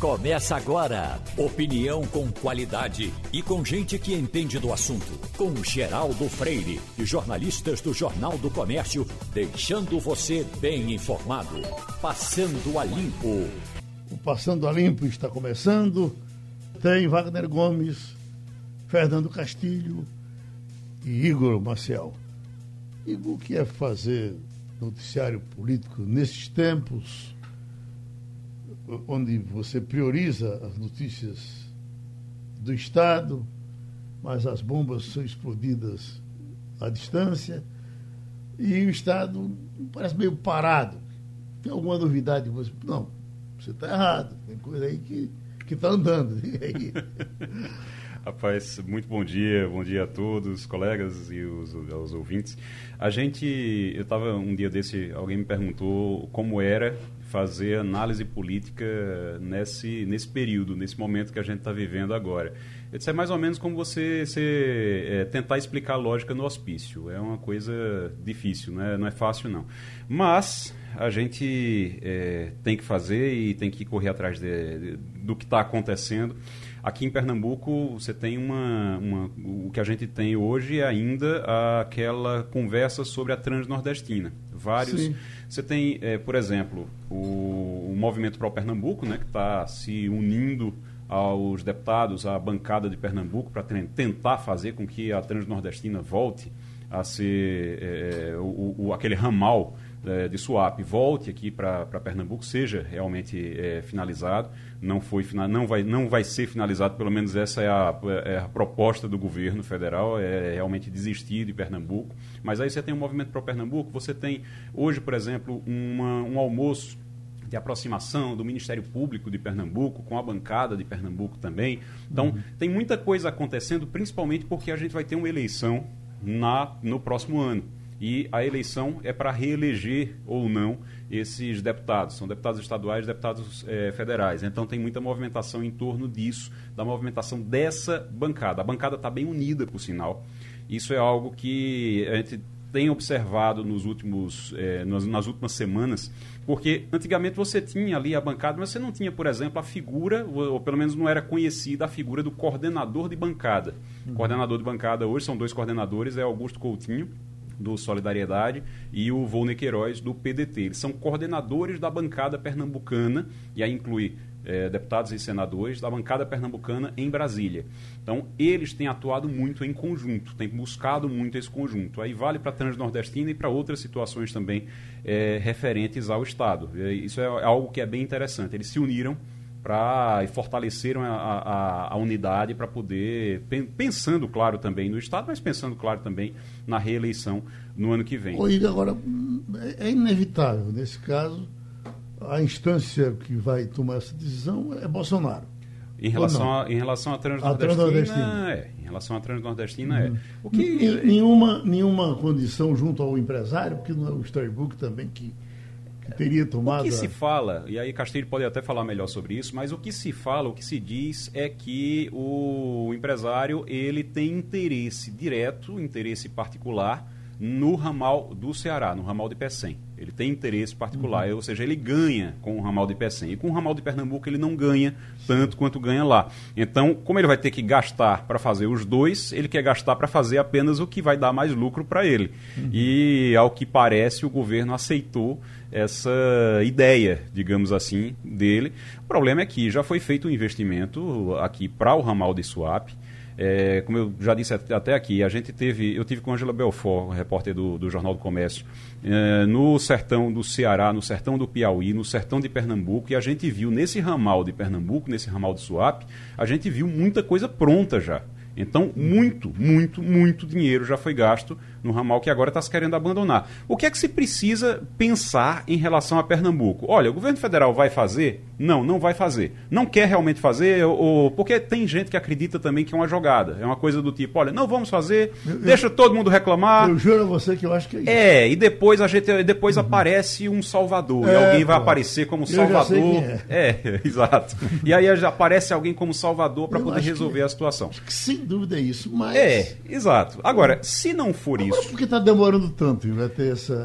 Começa agora. Opinião com qualidade e com gente que entende do assunto. Com Geraldo Freire e jornalistas do Jornal do Comércio, deixando você bem informado. Passando a Limpo. O Passando a Limpo está começando. Tem Wagner Gomes, Fernando Castilho e Igor Maciel. Igor, o que é fazer noticiário político nesses tempos? Onde você prioriza as notícias do Estado, mas as bombas são explodidas à distância e o Estado parece meio parado. Tem alguma novidade? Você, não, você está errado. Tem coisa aí que está andando. Rapaz, muito bom dia, bom dia a todos, colegas e os, os ouvintes. A gente, eu estava um dia desse, alguém me perguntou como era fazer análise política nesse, nesse período, nesse momento que a gente está vivendo agora. Disse, é mais ou menos como você, você é, tentar explicar a lógica no hospício. É uma coisa difícil, né? não é fácil não. Mas a gente é, tem que fazer e tem que correr atrás de, de, do que está acontecendo. Aqui em Pernambuco, você tem uma, uma, O que a gente tem hoje é ainda aquela conversa sobre a transnordestina. Vários. Sim. Você tem, é, por exemplo, o, o Movimento Pro Pernambuco, né, que está se unindo aos deputados, à bancada de Pernambuco, para tentar fazer com que a transnordestina volte a ser é, o, o, aquele ramal é, de Suape volte aqui para Pernambuco, seja realmente finalizado. Não, foi, não, vai, não vai ser finalizado, pelo menos essa é a, é a proposta do governo federal, é realmente desistir de Pernambuco. Mas aí você tem um movimento para Pernambuco, você tem hoje, por exemplo, uma, um almoço de aproximação do Ministério Público de Pernambuco, com a bancada de Pernambuco também. Então, uhum. tem muita coisa acontecendo, principalmente porque a gente vai ter uma eleição na, no próximo ano e a eleição é para reeleger ou não esses deputados. São deputados estaduais, deputados é, federais. Então tem muita movimentação em torno disso, da movimentação dessa bancada. A bancada está bem unida, por sinal. Isso é algo que a gente tem observado nos últimos, é, nas, nas, últimas semanas, porque antigamente você tinha ali a bancada, mas você não tinha, por exemplo, a figura, ou, ou pelo menos não era conhecida a figura do coordenador de bancada. Uhum. Coordenador de bancada hoje são dois coordenadores, é Augusto Coutinho do Solidariedade, e o Volney Queiroz, do PDT. Eles são coordenadores da bancada pernambucana, e aí inclui é, deputados e senadores da bancada pernambucana em Brasília. Então, eles têm atuado muito em conjunto, têm buscado muito esse conjunto. Aí vale para a Transnordestina e para outras situações também é, referentes ao Estado. Isso é algo que é bem interessante. Eles se uniram para fortaleceram a, a, a unidade para poder, pensando, claro, também no Estado, mas pensando, claro, também na reeleição no ano que vem. Oi, agora, é inevitável, nesse caso, a instância que vai tomar essa decisão é Bolsonaro. Em relação, a, em relação à Transnordestina, é. Em relação à Transnordestina, uhum. é. O que... Nenhuma, nenhuma condição junto ao empresário, porque não é o Storybook também que que teria tomado. O que se fala, e aí Castilho pode até falar melhor sobre isso, mas o que se fala, o que se diz é que o empresário ele tem interesse direto, interesse particular no ramal do Ceará, no ramal de Pecém. Ele tem interesse particular, uhum. ou seja, ele ganha com o ramal de Pecém. E com o ramal de Pernambuco ele não ganha tanto quanto ganha lá. Então, como ele vai ter que gastar para fazer os dois, ele quer gastar para fazer apenas o que vai dar mais lucro para ele. Uhum. E, ao que parece, o governo aceitou essa ideia, digamos assim, dele. O problema é que já foi feito um investimento aqui para o ramal de Suape. É, como eu já disse até aqui, a gente teve, eu tive com Angela Belfort, repórter do, do Jornal do Comércio, é, no sertão do Ceará, no sertão do Piauí, no sertão de Pernambuco, e a gente viu nesse ramal de Pernambuco, nesse ramal de Suape, a gente viu muita coisa pronta já. Então, muito, muito, muito dinheiro já foi gasto no ramal que agora está se querendo abandonar. O que é que se precisa pensar em relação a Pernambuco? Olha, o governo federal vai fazer? Não, não vai fazer. Não quer realmente fazer, ou, porque tem gente que acredita também que é uma jogada. É uma coisa do tipo, olha, não vamos fazer, eu, deixa eu, todo mundo reclamar. Eu juro a você que eu acho que é isso. É, e depois a gente depois uhum. aparece um Salvador. É, e alguém vai pô. aparecer como Salvador. É. é. exato. E aí aparece alguém como Salvador para poder resolver a situação. Acho que sem dúvida é isso, mas. É, exato. Agora, se não for Isso. Por que está demorando tanto? Vai ter essa.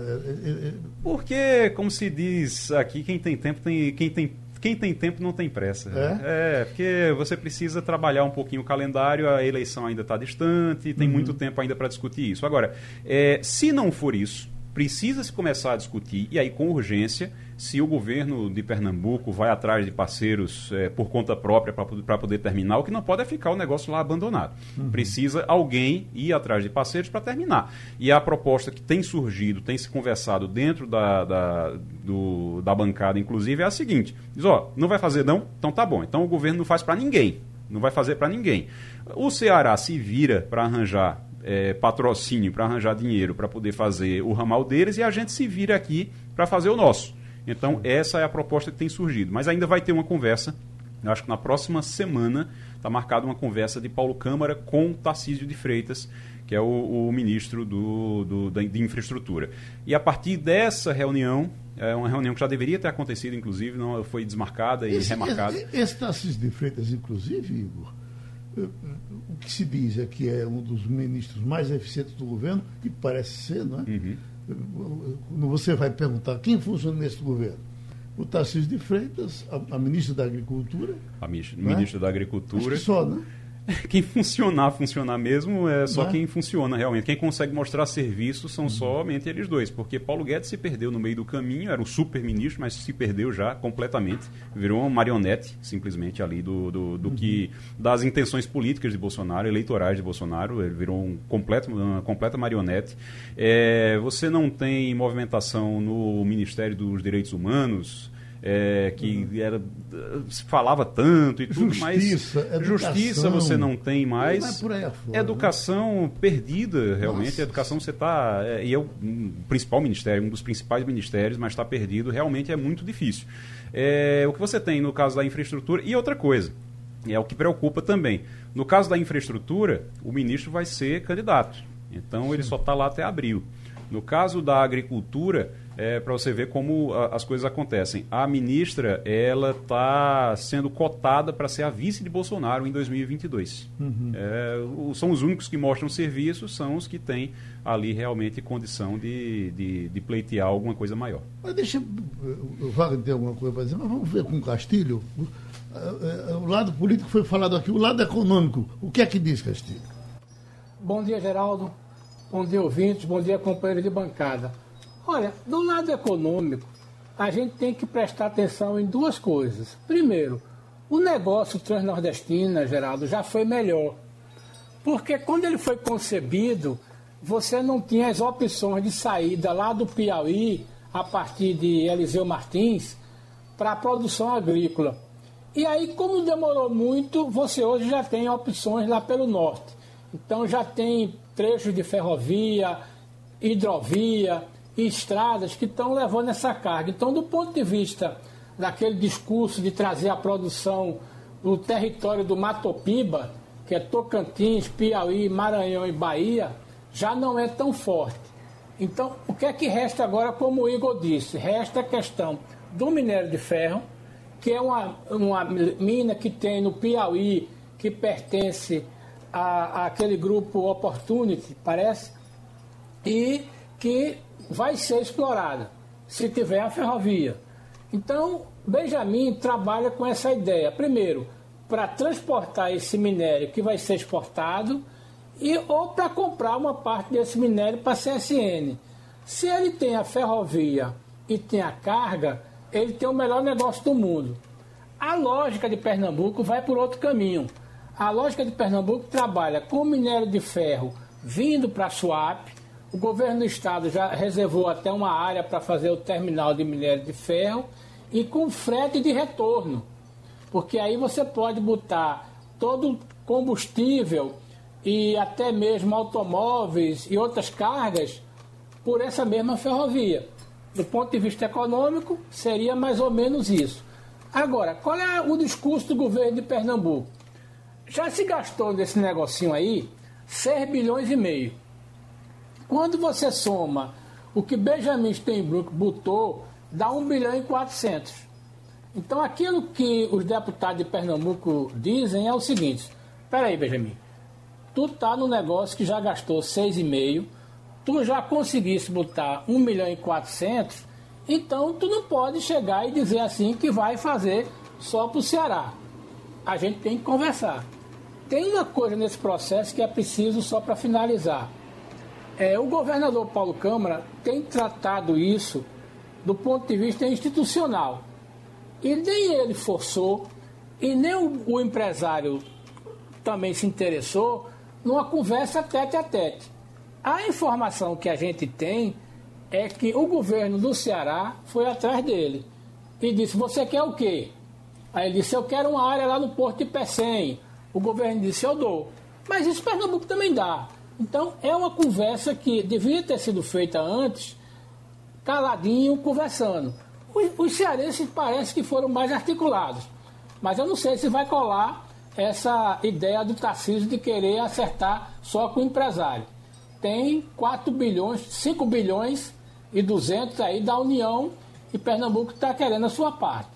Porque, como se diz aqui, quem tem tempo tem. Quem tem quem tem tempo não tem pressa. É? é, porque você precisa trabalhar um pouquinho o calendário, a eleição ainda está distante, tem uhum. muito tempo ainda para discutir isso. Agora, é, se não for isso, precisa se começar a discutir, e aí com urgência, se o governo de Pernambuco vai atrás de parceiros é, por conta própria para poder terminar, o que não pode é ficar o negócio lá abandonado. Uhum. Precisa alguém ir atrás de parceiros para terminar. E a proposta que tem surgido, tem se conversado dentro da, da, do, da bancada, inclusive, é a seguinte: diz, ó, não vai fazer não? Então tá bom. Então o governo não faz para ninguém. Não vai fazer para ninguém. O Ceará se vira para arranjar é, patrocínio, para arranjar dinheiro para poder fazer o ramal deles e a gente se vira aqui para fazer o nosso. Então, essa é a proposta que tem surgido. Mas ainda vai ter uma conversa, eu acho que na próxima semana está marcada uma conversa de Paulo Câmara com Tarcísio de Freitas, que é o, o ministro do, do, da, de Infraestrutura. E a partir dessa reunião, é uma reunião que já deveria ter acontecido, inclusive, não foi desmarcada e esse, remarcada. Esse, esse Tarcísio de Freitas, inclusive, Igor, o que se diz é que é um dos ministros mais eficientes do governo, e parece ser, não é? Uhum. Você vai perguntar quem funciona nesse governo? O Tarcísio de Freitas, a, a ministra da Agricultura. A ministra é? da Agricultura. só, né? quem funcionar, funcionar mesmo é só é? quem funciona realmente. Quem consegue mostrar serviço são somente eles dois, porque Paulo Guedes se perdeu no meio do caminho, era um super ministro, mas se perdeu já completamente, virou uma marionete simplesmente ali do, do, do uhum. que das intenções políticas de Bolsonaro, eleitorais de Bolsonaro, ele virou um completo, uma completa marionete. É, você não tem movimentação no Ministério dos Direitos Humanos, é, que uhum. era, se falava tanto e tudo, justiça, mas educação, justiça você não tem mais. Não é afora, né? educação né? perdida, realmente. Nossa. Educação você está. É, e é o principal ministério, um dos principais ministérios, mas está perdido, realmente é muito difícil. É, o que você tem no caso da infraestrutura, e outra coisa, é o que preocupa também. No caso da infraestrutura, o ministro vai ser candidato. Então ele só está lá até abril. No caso da agricultura, é, para você ver como a, as coisas acontecem. A ministra, ela está sendo cotada para ser a vice de Bolsonaro em 2022. Uhum. É, o, são os únicos que mostram serviço, são os que têm ali realmente condição de, de, de pleitear alguma coisa maior. Mas deixa o Wagner ter alguma coisa para dizer, mas vamos ver com o Castilho. O, é, o lado político foi falado aqui, o lado econômico, o que é que diz Castilho? Bom dia, Geraldo. Bom dia, ouvintes. Bom dia, companheiro de bancada. Olha, do lado econômico, a gente tem que prestar atenção em duas coisas. Primeiro, o negócio transnordestina, Geraldo, já foi melhor. Porque quando ele foi concebido, você não tinha as opções de saída lá do Piauí, a partir de Eliseu Martins, para a produção agrícola. E aí, como demorou muito, você hoje já tem opções lá pelo norte. Então já tem trechos de ferrovia, hidrovia, e estradas que estão levando essa carga. Então, do ponto de vista daquele discurso de trazer a produção do território do Matopiba, que é Tocantins, Piauí, Maranhão e Bahia, já não é tão forte. Então, o que é que resta agora, como o Igor disse? Resta a questão do minério de ferro, que é uma, uma mina que tem no Piauí, que pertence a, a aquele grupo Opportunity, parece, e que vai ser explorada se tiver a ferrovia. Então, Benjamin trabalha com essa ideia. Primeiro, para transportar esse minério que vai ser exportado e ou para comprar uma parte desse minério para a CSN. Se ele tem a ferrovia e tem a carga, ele tem o melhor negócio do mundo. A lógica de Pernambuco vai por outro caminho. A lógica de Pernambuco trabalha com minério de ferro vindo para a Suape, o governo do estado já reservou até uma área para fazer o terminal de minério de ferro e com frete de retorno. Porque aí você pode botar todo combustível e até mesmo automóveis e outras cargas por essa mesma ferrovia. Do ponto de vista econômico, seria mais ou menos isso. Agora, qual é o discurso do governo de Pernambuco? Já se gastou nesse negocinho aí 6 bilhões e meio. Quando você soma o que Benjamin Steinbrück botou, dá 1 bilhão e 400. Então aquilo que os deputados de Pernambuco dizem é o seguinte: espera aí, Benjamin, tu tá no negócio que já gastou 6,5, tu já conseguisse botar 1 milhão e 400 Então, tu não pode chegar e dizer assim que vai fazer só para o Ceará. A gente tem que conversar. Tem uma coisa nesse processo que é preciso só para finalizar. É, o governador Paulo Câmara tem tratado isso do ponto de vista institucional. E nem ele forçou, e nem o, o empresário também se interessou numa conversa tete a tete. A informação que a gente tem é que o governo do Ceará foi atrás dele e disse: Você quer o quê? Aí ele disse: Eu quero uma área lá no Porto de Pecém. O governo disse: Eu dou. Mas isso Pernambuco também dá. Então é uma conversa que devia ter sido feita antes, caladinho, conversando. Os, os cearenses parece que foram mais articulados. Mas eu não sei se vai colar essa ideia do Tarcísio de querer acertar só com o empresário. Tem 4 bilhões, 5 bilhões e 200 aí da União e Pernambuco está querendo a sua parte.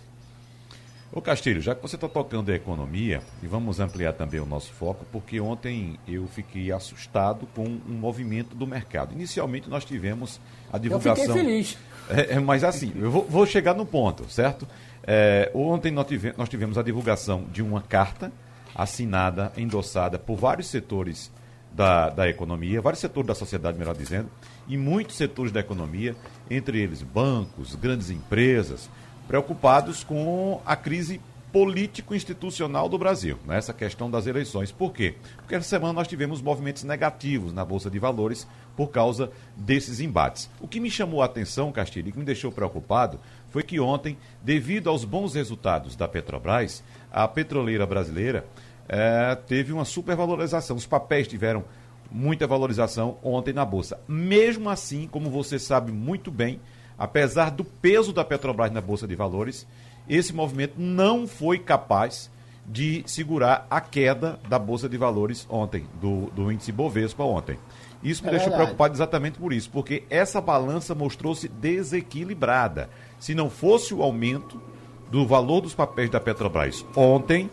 Ô Castilho, já que você está tocando a economia, e vamos ampliar também o nosso foco, porque ontem eu fiquei assustado com um movimento do mercado. Inicialmente nós tivemos a divulgação. Eu fiquei feliz. É, é, mas assim, eu vou, vou, chegar no ponto, certo? É, ontem nós tivemos, nós tivemos a divulgação de uma carta assinada, endossada por vários setores da, da economia, vários setores da sociedade, melhor dizendo, e muitos setores da economia, entre eles bancos, grandes empresas, preocupados com a crise político-institucional do Brasil, nessa né? questão das eleições. Por quê? Porque essa semana nós tivemos movimentos negativos na Bolsa de Valores por causa desses embates. O que me chamou a atenção, Castilho, e que me deixou preocupado, foi que ontem, devido aos bons resultados da Petrobras, a petroleira brasileira é, teve uma supervalorização. Os papéis tiveram muita valorização ontem na Bolsa. Mesmo assim, como você sabe muito bem, apesar do peso da Petrobras na Bolsa de Valores, esse movimento não foi capaz de segurar a queda da Bolsa de Valores ontem, do, do índice Bovespa ontem. Isso me é deixou preocupado exatamente por isso, porque essa balança mostrou-se desequilibrada. Se não fosse o aumento do valor dos papéis da Petrobras ontem,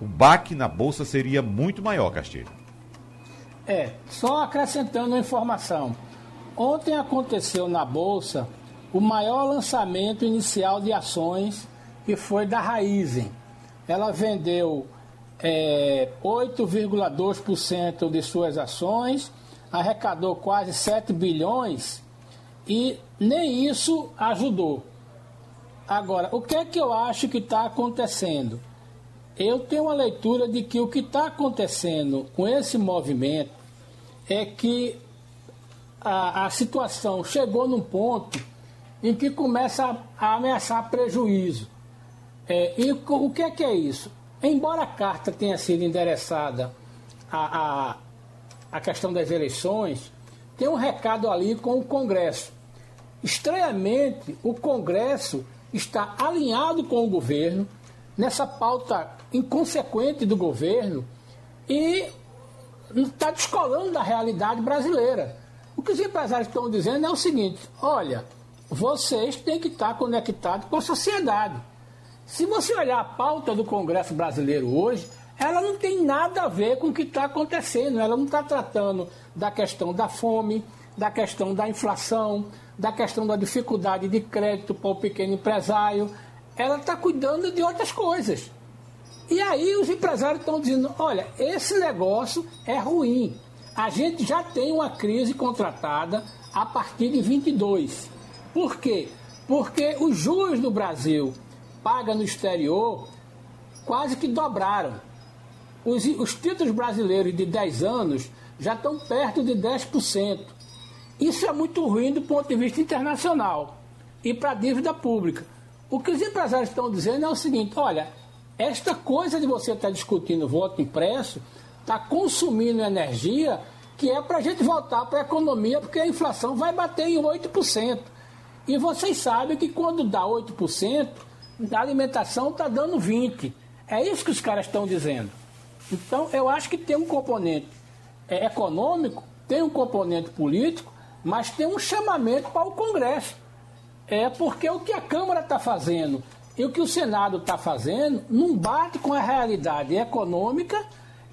o baque na Bolsa seria muito maior, Castilho. É, só acrescentando uma informação. Ontem aconteceu na Bolsa o maior lançamento inicial de ações, que foi da Raizen. Ela vendeu é, 8,2% de suas ações, arrecadou quase 7 bilhões e nem isso ajudou. Agora, o que é que eu acho que está acontecendo? Eu tenho uma leitura de que o que está acontecendo com esse movimento é que a, a situação chegou num ponto em que começa a, ameaçar prejuízo. É, e o que é que é isso? Embora a carta tenha sido endereçada à, à, à questão das eleições, tem um recado ali com o Congresso. Estranhamente, o Congresso está alinhado com o governo nessa pauta inconsequente do governo e está descolando da realidade brasileira. O que os empresários estão dizendo é o seguinte: olha, vocês têm que estar conectados com a sociedade. Se você olhar a pauta do Congresso brasileiro hoje, ela não tem nada a ver com o que está acontecendo. Ela não está tratando da questão da fome, da questão da inflação, da questão da dificuldade de crédito para o pequeno empresário. Ela está cuidando de outras coisas. E aí os empresários estão dizendo: olha, esse negócio é ruim. A gente já tem uma crise contratada a partir de 22. Por quê? Porque os juros do Brasil paga no exterior quase que dobraram. Os, os títulos brasileiros de 10 anos já estão perto de 10%. Isso é muito ruim do ponto de vista internacional e para a dívida pública. O que os empresários estão dizendo é o seguinte: olha, esta coisa de você estar discutindo voto impresso está consumindo energia que é para a gente voltar para a economia, porque a inflação vai bater em 8%. E vocês sabem que quando dá 8%, a alimentação está dando 20%. É isso que os caras estão dizendo. Então, eu acho que tem um componente é, econômico, tem um componente político, mas tem um chamamento para o Congresso. É porque o que a Câmara está fazendo e o que o Senado está fazendo não bate com a realidade econômica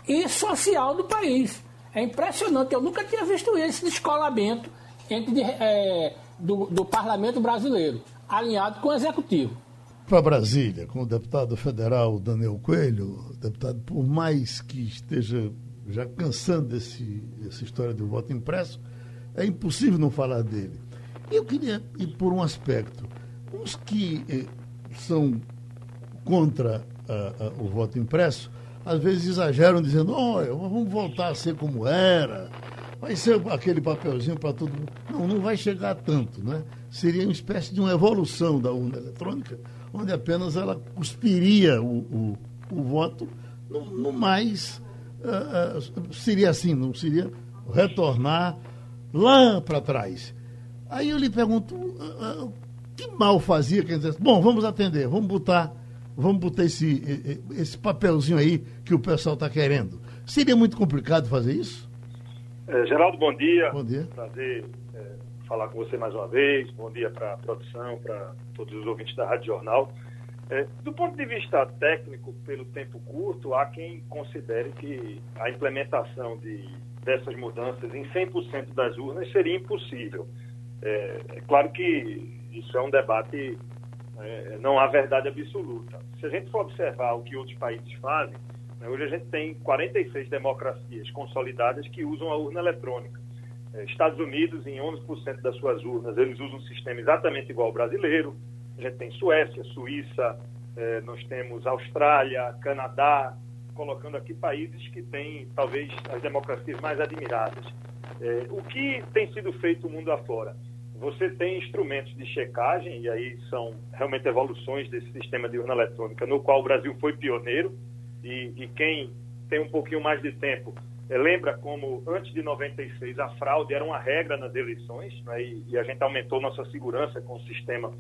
e social do país. É impressionante, eu nunca tinha visto esse descolamento entre é, do, do parlamento brasileiro, alinhado com o executivo. Para Brasília, com o deputado federal Daniel Coelho, deputado, por mais que esteja já cansando desse, dessa história do voto impresso, é impossível não falar dele. Eu queria ir por um aspecto. Os que eh, são contra o voto impresso, às vezes exageram dizendo, olha, vamos voltar a ser como era, vai ser aquele papelzinho para todo mundo. Não, não vai chegar tanto, né? Seria uma espécie de uma evolução da urna eletrônica, onde apenas ela cuspiria o, o, o voto no, no mais. Uh, uh, seria assim, não seria retornar lá para trás. Aí eu lhe pergunto, uh, que mal fazia quem dissesse, bom, vamos atender, vamos botar, vamos botar esse, esse papelzinho aí que o pessoal está querendo. Seria muito complicado fazer isso? É, Geraldo, bom dia. Bom dia. Prazer é, falar com você mais uma vez. Bom dia para a produção, para todos os ouvintes da Rádio Jornal. É, do ponto de vista técnico, pelo tempo curto, há quem considere que a implementação de, dessas mudanças em 100% das urnas seria impossível. É, é, claro que isso é um debate, é, não há verdade absoluta. Se a gente for observar o que outros países fazem, hoje a gente tem 46 democracias consolidadas que usam a urna eletrônica. É, Estados Unidos, em 11% das suas urnas, eles usam um sistema exatamente igual ao brasileiro. A gente tem Suécia, Suíça, é, nós temos Austrália, Canadá, colocando aqui países que têm talvez as democracias mais admiradas. É, o que tem sido feito o mundo afora? Você tem instrumentos de checagem, e aí são realmente evoluções desse sistema de urna eletrônica, no qual o Brasil foi pioneiro, e, e quem tem um pouquinho mais de tempo é, lembra como antes de 96 a fraude era uma regra nas eleições, né, e, e, a gente aumentou nossa segurança com o sistema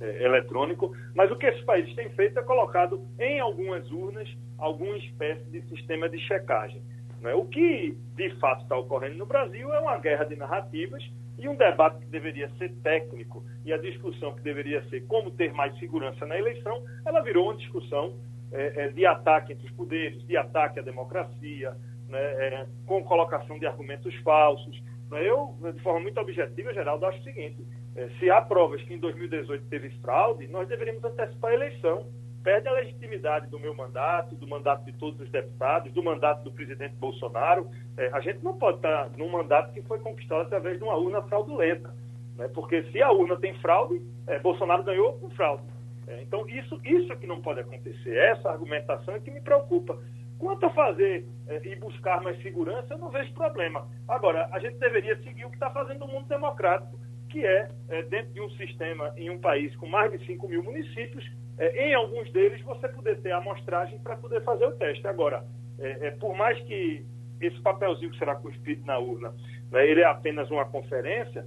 é, eletrônico, mas o que esses países têm feito é colocado em algumas urnas alguma espécie de sistema de checagem. Né? O que de fato está ocorrendo no Brasil é uma guerra de narrativas e um debate que deveria ser técnico e a discussão que deveria ser como ter mais segurança na eleição, ela virou uma discussão é, é, de ataque entre os poderes, de ataque à democracia, né, é, com colocação de argumentos falsos. Né. Eu, de forma muito objetiva, Geraldo, acho o seguinte: é, se há provas que em 2018 teve fraude, nós deveríamos antecipar a eleição. Perde a legitimidade do meu mandato, do mandato de todos os deputados, do mandato do presidente Bolsonaro. A gente não pode estar num mandato que foi conquistado através de uma urna fraudulenta. Né? Porque se a urna tem fraude, Bolsonaro ganhou com fraude. É, então, isso, isso é que não pode acontecer. Essa argumentação é que me preocupa. Quanto a fazer é, e buscar mais segurança, eu não vejo problema. Agora, a gente deveria seguir o que está fazendo o mundo democrático, que é, é, dentro de um sistema em um país com mais de 5 mil municípios, é, em alguns deles você poder ter amostragem para poder fazer o teste. Agora, é, é, por mais que esse papelzinho que será cuspido na urna, né, ele é apenas uma conferência,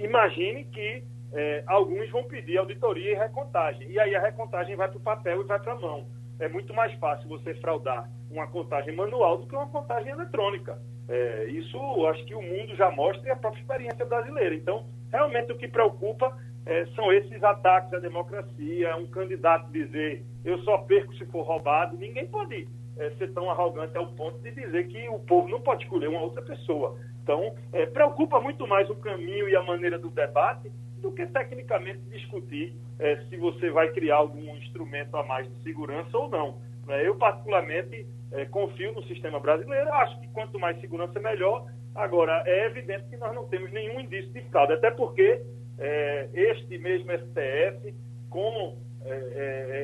imagine que é, alguns vão pedir auditoria e recontagem. E aí a recontagem vai para o papel e vai para a mão. É muito mais fácil você fraudar uma contagem manual do que uma contagem eletrônica. É, isso acho que o mundo já mostra e a própria experiência brasileira. Então, realmente o que preocupa é, são esses ataques à democracia, um candidato dizer eu só perco se for roubado. Ninguém pode é, ser tão arrogante ao ponto de dizer que o povo não pode escolher uma outra pessoa. Então, é, preocupa muito mais o caminho e a maneira do debate do que tecnicamente discutir é, se você vai criar algum instrumento a mais de segurança ou não. Né? Eu, particularmente, é, confio no sistema brasileiro, acho que quanto mais segurança, melhor. Agora, é evidente que nós não temos nenhum indício de fraude, até porque é, este mesmo STF, com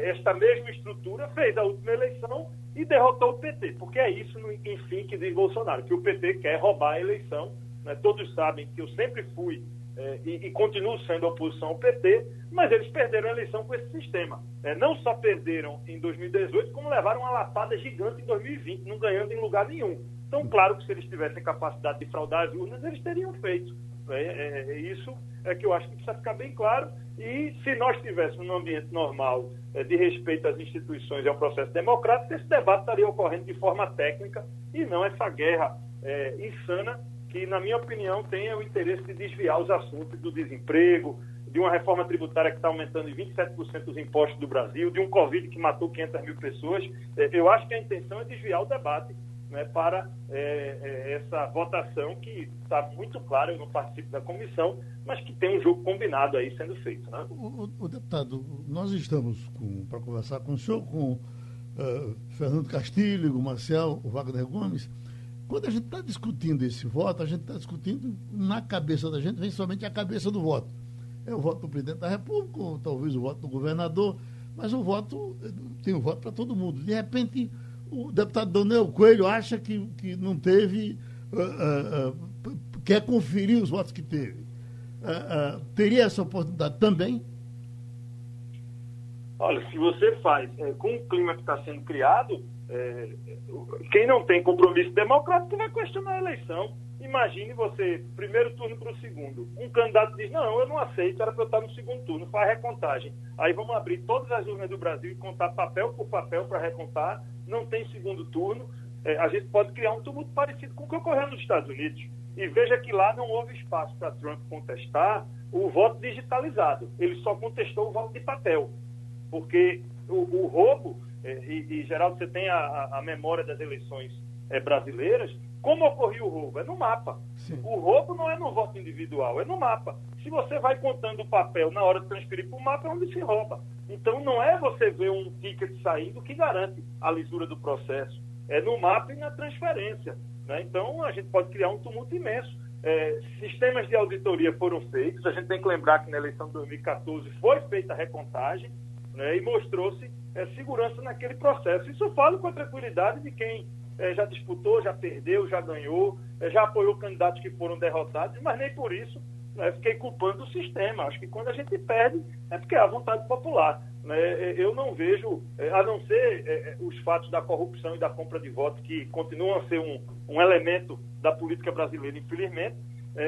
esta mesma estrutura, fez a última eleição e derrotou o PT, porque é isso, enfim, que diz Bolsonaro, que o PT quer roubar a eleição. Né? Todos sabem que eu sempre fui é, e, e continuo sendo oposição ao PT, mas eles perderam a eleição com esse sistema. É, não só perderam em 2018, como levaram uma lapada gigante em 2020, não ganhando em lugar nenhum. Então, claro que se eles tivessem capacidade de fraudar as urnas, eles teriam feito. É, é, é isso é que eu acho que precisa ficar bem claro. E se nós estivéssemos num ambiente normal é, de respeito às instituições e ao processo democrático, esse debate estaria ocorrendo de forma técnica e não essa guerra é, insana que, na minha opinião, tem o interesse de desviar os assuntos do desemprego, de uma reforma tributária que está aumentando em 27% os impostos do Brasil, de um Covid que matou 500 mil pessoas. É, eu acho que a intenção é desviar o debate né, para é, é, essa votação que está muito clara, eu não participo da comissão, mas que tem um jogo combinado aí sendo feito. Né? O, o, o deputado, nós estamos para conversar com o senhor, com uh, Fernando Castilho, o Marcel, o Wagner Gomes. Quando a gente está discutindo esse voto, a gente está discutindo na cabeça da gente, vem somente a cabeça do voto. É o voto do presidente da República, ou talvez o voto do governador, mas o voto tem o um voto para todo mundo. De repente, o deputado Daniel Coelho acha que, que não teve, uh, uh, quer conferir os votos que teve. Uh, teria essa oportunidade também? Olha, se você faz é, com o clima que está sendo criado, é, quem não tem compromisso democrático vai questionar a eleição. Imagine você, primeiro turno para o segundo. Um candidato diz: Não, eu não aceito, era para eu estar no segundo turno, faz recontagem. Aí vamos abrir todas as urnas do Brasil e contar papel por papel para recontar. Não tem segundo turno. É, a gente pode criar um tumulto parecido com o que ocorreu nos Estados Unidos. E veja que lá não houve espaço para Trump contestar o voto digitalizado. Ele só contestou o voto de papel. Porque o, o roubo, e, e Geraldo, você tem a, a memória das eleições é, brasileiras, como ocorreu o roubo? É no mapa. Sim. O roubo não é no voto individual, é no mapa. Se você vai contando o papel na hora de transferir para o mapa, é onde se rouba. Então não é você ver um ticket saindo que garante a lisura do processo. É no mapa e na transferência. Né? Então a gente pode criar um tumulto imenso. É, sistemas de auditoria foram feitos. A gente tem que lembrar que na eleição de 2014 foi feita a recontagem né? e mostrou-se é, segurança naquele processo. Isso eu falo com a tranquilidade de quem é, já disputou, já perdeu, já ganhou, é, já apoiou candidatos que foram derrotados, mas nem por isso né, fiquei culpando o sistema. Acho que quando a gente perde é porque é a vontade popular. Né? É, eu não vejo, é, a não ser é, os fatos da corrupção e da compra de votos, que continuam a ser um, um elemento da política brasileira, infelizmente,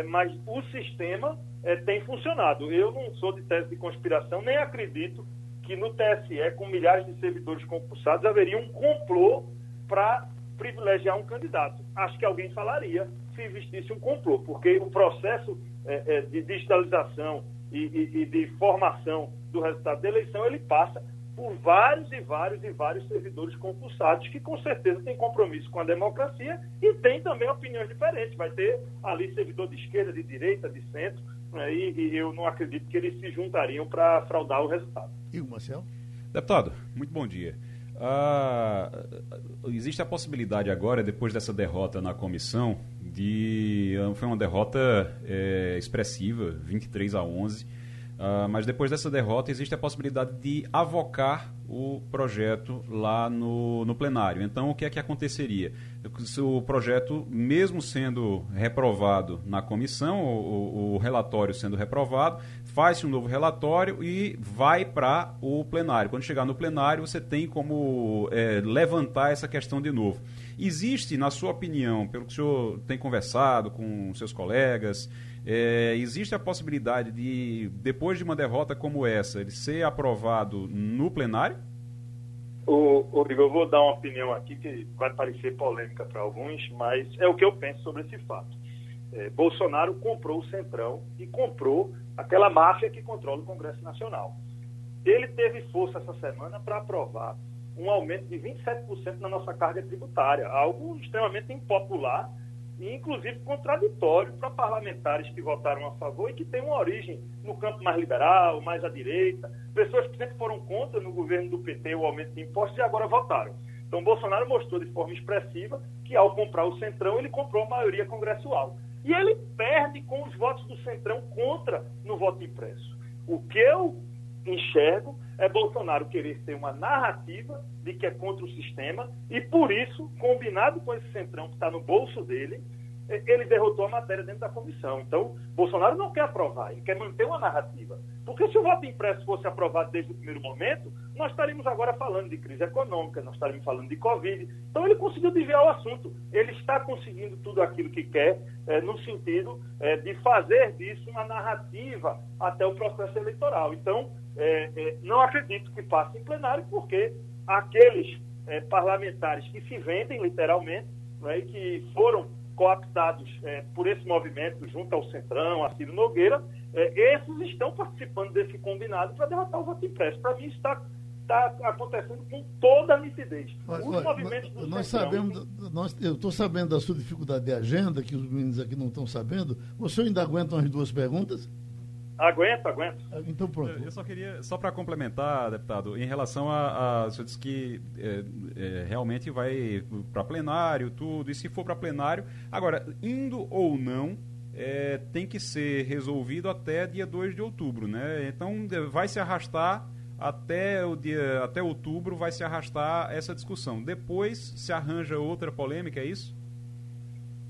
mas o sistema tem funcionado. Eu não sou de tese de conspiração, nem acredito que no TSE, com milhares de servidores concursados, haveria um complô para privilegiar um candidato. Acho que alguém falaria se existisse um complô, porque o processo é, é, de digitalização e, e, e, de formação do resultado da eleição, ele passa por vários e vários e vários servidores concursados que com certeza têm compromisso com a democracia e têm também opiniões diferentes. Vai ter ali servidor de esquerda, de direita, de centro, né, e, e, eu não acredito que eles se juntariam para fraudar o resultado. E o Marcel? Deputado, muito bom dia. Ah, existe a possibilidade agora, depois dessa derrota na comissão, de foi uma derrota é, expressiva, 23 a 11. Ah, mas depois dessa derrota existe a possibilidade de avocar o projeto lá no, no plenário. Então, o que é que aconteceria? Se o projeto, mesmo sendo reprovado na comissão, o, o relatório sendo reprovado, faz-se um novo relatório e vai para o plenário. Quando chegar no plenário, você tem como é, levantar essa questão de novo. Existe, na sua opinião, pelo que o senhor tem conversado com seus colegas, é, existe a possibilidade de, depois de uma derrota como essa, ele ser aprovado no plenário? Rodrigo, eu vou dar uma opinião aqui que vai parecer polêmica para alguns, mas é o que eu penso sobre esse fato. É, Bolsonaro comprou o Centrão e comprou aquela máfia que controla o Congresso Nacional. Ele teve força essa semana para aprovar um aumento de 27% na nossa carga tributária, algo extremamente impopular inclusive, contraditório para parlamentares que votaram a favor e que têm uma origem no campo mais liberal, mais à direita, pessoas que sempre foram contra no governo do PT o aumento de impostos e agora votaram. Então, Bolsonaro mostrou de forma expressiva que, ao comprar o Centrão, ele comprou a maioria congressual. E ele perde com os votos do Centrão contra no voto impresso. O que eu enxergo é Bolsonaro querer ter uma narrativa de que é contra o sistema e, por isso, combinado com esse Centrão que está no bolso dele, ele derrotou a matéria dentro da comissão. Então, Bolsonaro não quer aprovar, ele quer manter uma narrativa. Porque se o voto impresso fosse aprovado desde o primeiro momento, nós estaríamos agora falando de crise econômica, nós estaríamos falando de Covid. Então, ele conseguiu desviar o assunto. Ele está conseguindo tudo aquilo que quer, é, no sentido é, de fazer disso uma narrativa até o processo eleitoral. Então, é, é não acredito que passe em plenário, porque aqueles é, parlamentares que se vendem, literalmente, né, e que foram cooptados é, por esse movimento junto ao Centrão, a Ciro Nogueira, é, esses estão participando desse combinado para derrotar o voto impresso. Para mim está está acontecendo com toda a nitidez. Os olha, movimentos do nós Centrão, sabemos, nós, eu estou sabendo da sua dificuldade de agenda, que os meninos aqui não estão sabendo. Você ainda aguenta as duas perguntas? Aguento, aguento. Então pronto. Eu só queria, só para complementar, deputado, em relação a, a você disse que é, é, realmente vai para plenário, tudo, e se for para plenário, agora, indo ou não, é, tem que ser resolvido até dia 2 de outubro, né? Então vai se arrastar até o dia até outubro vai se arrastar essa discussão. Depois se arranja outra polêmica, é isso?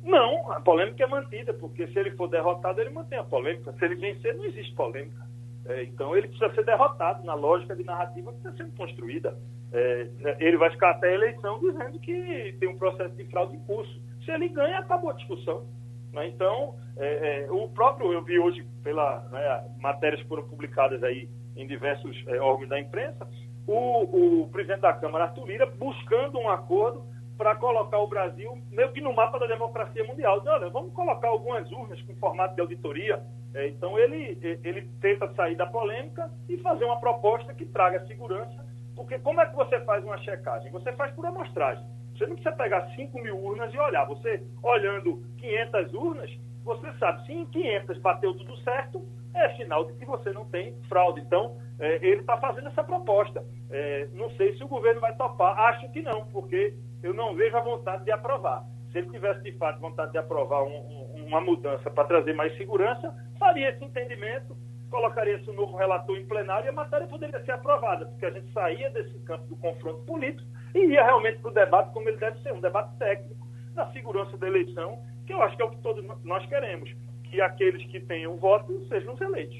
Não, a polêmica é mantida, porque se ele for derrotado, ele mantém a polêmica. Se ele vencer, não existe polêmica. É, então ele precisa ser derrotado na lógica de narrativa que está sendo construída. É, ele vai ficar até a eleição dizendo que tem um processo de fraude em curso. Se ele ganha, acabou a discussão. Né? Então, é, é o próprio, eu vi hoje, pela né, matérias que foram publicadas aí em diversos é, órgãos da imprensa, o, o presidente da Câmara, Arthur Lira, buscando um acordo para colocar o Brasil meio que no mapa da democracia mundial. Então, olha, vamos colocar algumas urnas com formato de auditoria. É, então, ele, ele tenta sair da polêmica e fazer uma proposta que traga segurança, porque como é que você faz uma checagem? Você faz por amostragem. Você não precisa pegar 5 mil urnas e olhar. Você, olhando 500 urnas, você sabe, se em 500 bateu tudo certo, é sinal de que você não tem fraude. Então, é, ele está fazendo essa proposta. É, não sei se o governo vai topar. Acho que não, porque eu não vejo a vontade de aprovar. Se ele tivesse, de fato, vontade de aprovar um, um, uma mudança para trazer mais segurança, faria esse entendimento, colocaria esse novo relator em plenário e a matéria poderia ser aprovada, porque a gente saía desse campo do confronto político e ia realmente para o debate como ele deve ser, um debate técnico da segurança da eleição, que eu acho que é o que todos nós queremos, que aqueles que tenham voto sejam os eleitos.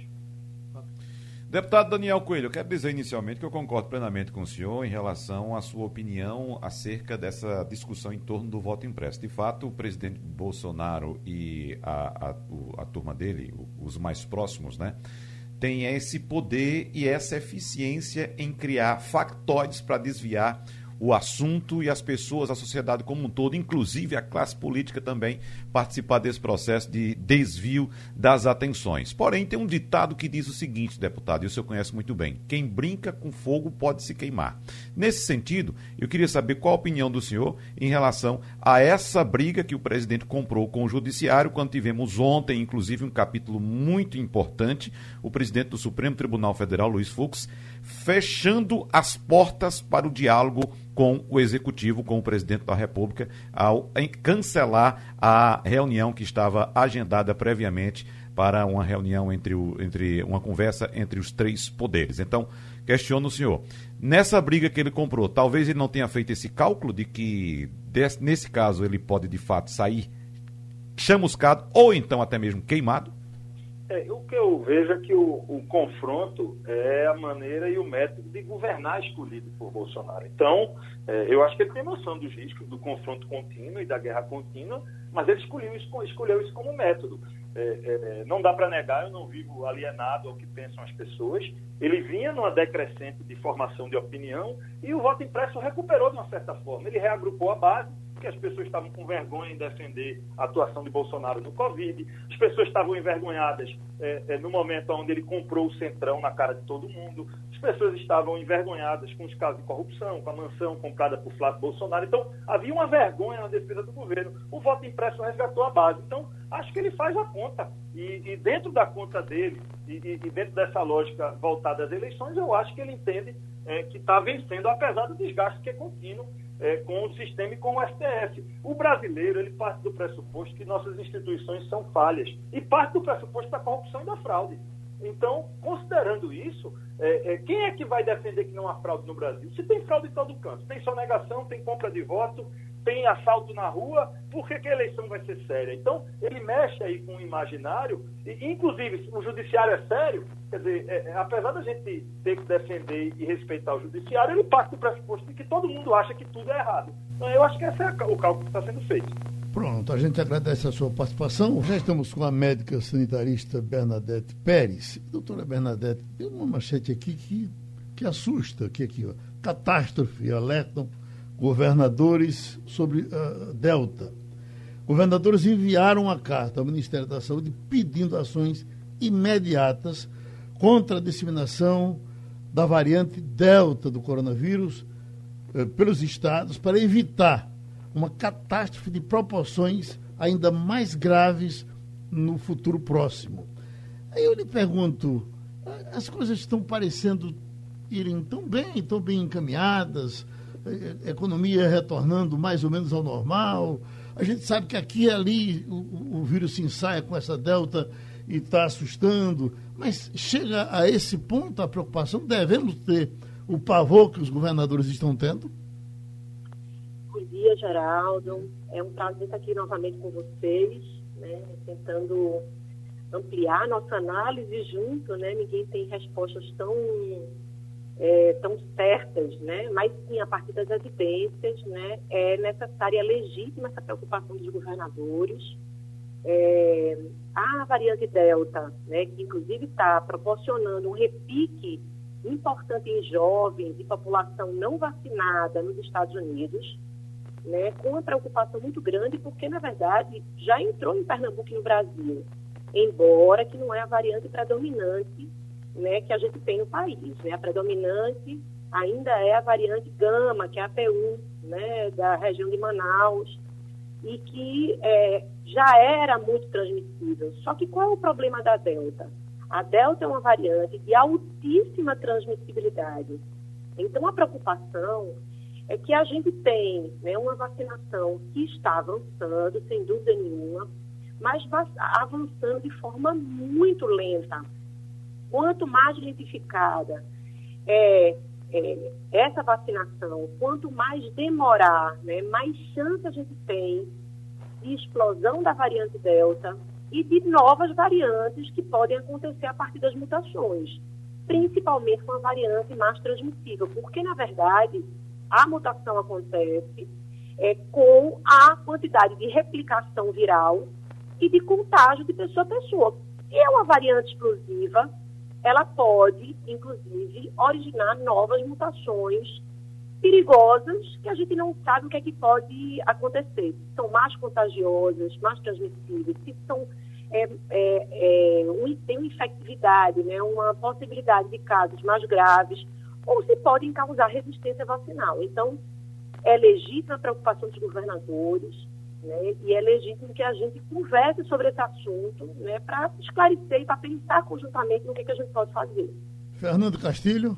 Deputado Daniel Coelho, eu quero dizer inicialmente que eu concordo plenamente com o senhor em relação à sua opinião acerca dessa discussão em torno do voto impresso. De fato, o presidente Bolsonaro e a, a, a turma dele, os mais próximos, né, têm esse poder e essa eficiência em criar factóides para desviar o assunto e as pessoas, a sociedade como um todo, inclusive a classe política também, participar desse processo de desvio das atenções. Porém, tem um ditado que diz o seguinte, deputado, e o senhor conhece muito bem: quem brinca com fogo pode se queimar. Nesse sentido, eu queria saber qual a opinião do senhor em relação a essa briga que o presidente comprou com o judiciário, quando tivemos ontem, inclusive, um capítulo muito importante, o presidente do Supremo Tribunal Federal, Luiz Fux, fechando as portas para o diálogo com o executivo, com o presidente da República, ao cancelar a reunião que estava agendada previamente para uma reunião entre, o, entre uma conversa entre os três poderes. Então, questiono o senhor. Nessa briga que ele comprou, talvez ele não tenha feito esse cálculo de que, desse, nesse caso, ele pode de fato sair chamuscado ou então até mesmo queimado? É, o que eu vejo é que o, o, confronto é a maneira e o método de governar escolhido por Bolsonaro. Então, é, eu acho que ele tem noção dos riscos do confronto contínuo e da guerra contínua, mas ele escolheu isso, escolheu isso como método. É, é não dá para negar, eu não vivo alienado ao que pensam as pessoas. Ele vinha numa decrescente de formação de opinião e o voto impresso recuperou de uma certa forma. Ele reagrupou a base que as pessoas estavam com vergonha em defender a atuação de Bolsonaro no Covid, as pessoas estavam envergonhadas é, é, no momento onde ele comprou o centrão na cara de todo mundo, as pessoas estavam envergonhadas com os casos de corrupção, com a mansão comprada por Flávio Bolsonaro. Então, havia uma vergonha na defesa do governo. O voto impresso resgatou a base. Então, acho que ele faz a conta. E, e dentro da conta dele, e, e, dentro dessa lógica voltada às eleições, eu acho que ele entende é, que está vencendo, apesar do desgaste que é contínuo é, com o sistema e com o STF. O brasileiro, ele parte do pressuposto que nossas instituições são falhas e parte do pressuposto da corrupção e da fraude. Então, considerando isso, é, é, quem é que vai defender que não há fraude no Brasil? Se tem fraude em todo canto, tem sonegação, tem compra de voto, tem assalto na rua, por que, que, a eleição vai ser séria? Então, ele mexe aí com o imaginário, e, inclusive, o judiciário é sério, quer dizer, é, é, apesar da gente ter que defender e respeitar o judiciário, ele parte do pressuposto de que todo mundo acha que tudo é errado. Então, eu acho que esse é o cálculo que está sendo feito. Pronto, a gente agradece a sua participação. Já estamos com a médica sanitarista Bernadette Pérez. Doutora Bernadette, tem uma manchete aqui que, que assusta, que aqui, ó, catástrofe, alertam governadores sobre uh, Delta. Governadores enviaram uma carta ao Ministério da Saúde pedindo ações imediatas contra a disseminação da variante Delta do coronavírus eh, pelos estados para evitar uma catástrofe de proporções ainda mais graves no futuro próximo. Aí eu lhe pergunto, as coisas estão parecendo irem tão bem, tão bem encaminhadas, economia retornando mais ou menos ao normal. A gente sabe que aqui e ali o, o vírus se ensaia com essa delta e está assustando, mas chega a esse ponto a preocupação, devemos ter o pavor que os governadores estão tendo? Bom dia, Geraldo. É um prazer estar aqui novamente com vocês, né, tentando ampliar nossa análise junto, né? Ninguém tem respostas tão é, tão certas, né? Mas sim, a partir das evidências, né, é necessária, é legítima essa preocupação dos governadores. É, a variante Delta, né, que inclusive está proporcionando um repique importante em jovens e população não vacinada nos Estados Unidos, né, com uma preocupação muito grande, porque, na verdade, já entrou em Pernambuco e no Brasil, embora que não é a variante predominante né, que a gente tem no país. Né? A predominante ainda é a variante gama, que é a P1, né, da região de Manaus, e que é, já era muito transmissível. Só que qual é o problema da Delta? A Delta é uma variante de altíssima transmissibilidade. Então, a preocupação é que a gente tem né, uma vacinação que está avançando, sem dúvida nenhuma, mas avançando de forma muito lenta. Quanto mais identificada é, é, essa vacinação, quanto mais demorar, né, mais chance a gente tem de explosão da variante Delta e de novas variantes que podem acontecer a partir das mutações, principalmente com a variante mais transmissível, porque, na verdade, a mutação acontece é, com a quantidade de replicação viral e de contágio de pessoa a pessoa. E é uma variante explosiva, ela pode, inclusive, originar novas mutações perigosas que a gente não sabe o que é que pode acontecer. Se são mais contagiosas, mais transmissíveis, se são é, é, é, um, tem uma infectividade, né, uma possibilidade de casos mais graves, ou se podem causar resistência vacinal. Então, é legítima a preocupação dos governadores, né, e é legítimo que a gente converse sobre esse assunto né, para esclarecer e para pensar conjuntamente no que, que a gente pode fazer. Fernando Castilho.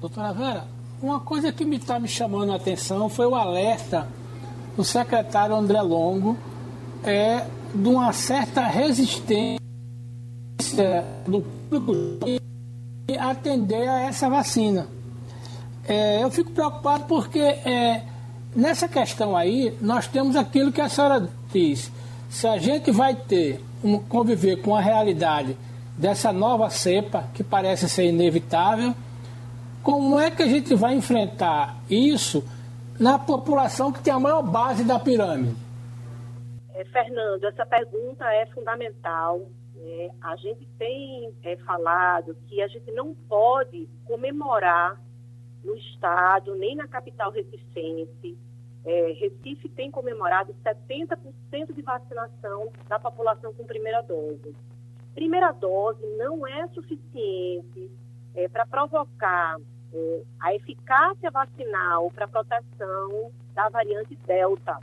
Doutora Vera, uma coisa que me está me chamando a atenção foi o alerta do secretário André Longo é, de uma certa resistência do público em atender a essa vacina. É, eu fico preocupado porque é, nessa questão aí, nós temos aquilo que a senhora diz. Se a gente vai ter, um, conviver com a realidade dessa nova cepa, que parece ser inevitável, como é que a gente vai enfrentar isso na população que tem a maior base da pirâmide? É, Fernando, essa pergunta é fundamental. Né? A gente tem é, falado que a gente não pode comemorar no estado, nem na capital recifense. É, Recife tem comemorado 70% de vacinação da população com primeira dose. Primeira dose não é suficiente é, para provocar é, a eficácia vacinal para proteção da variante Delta.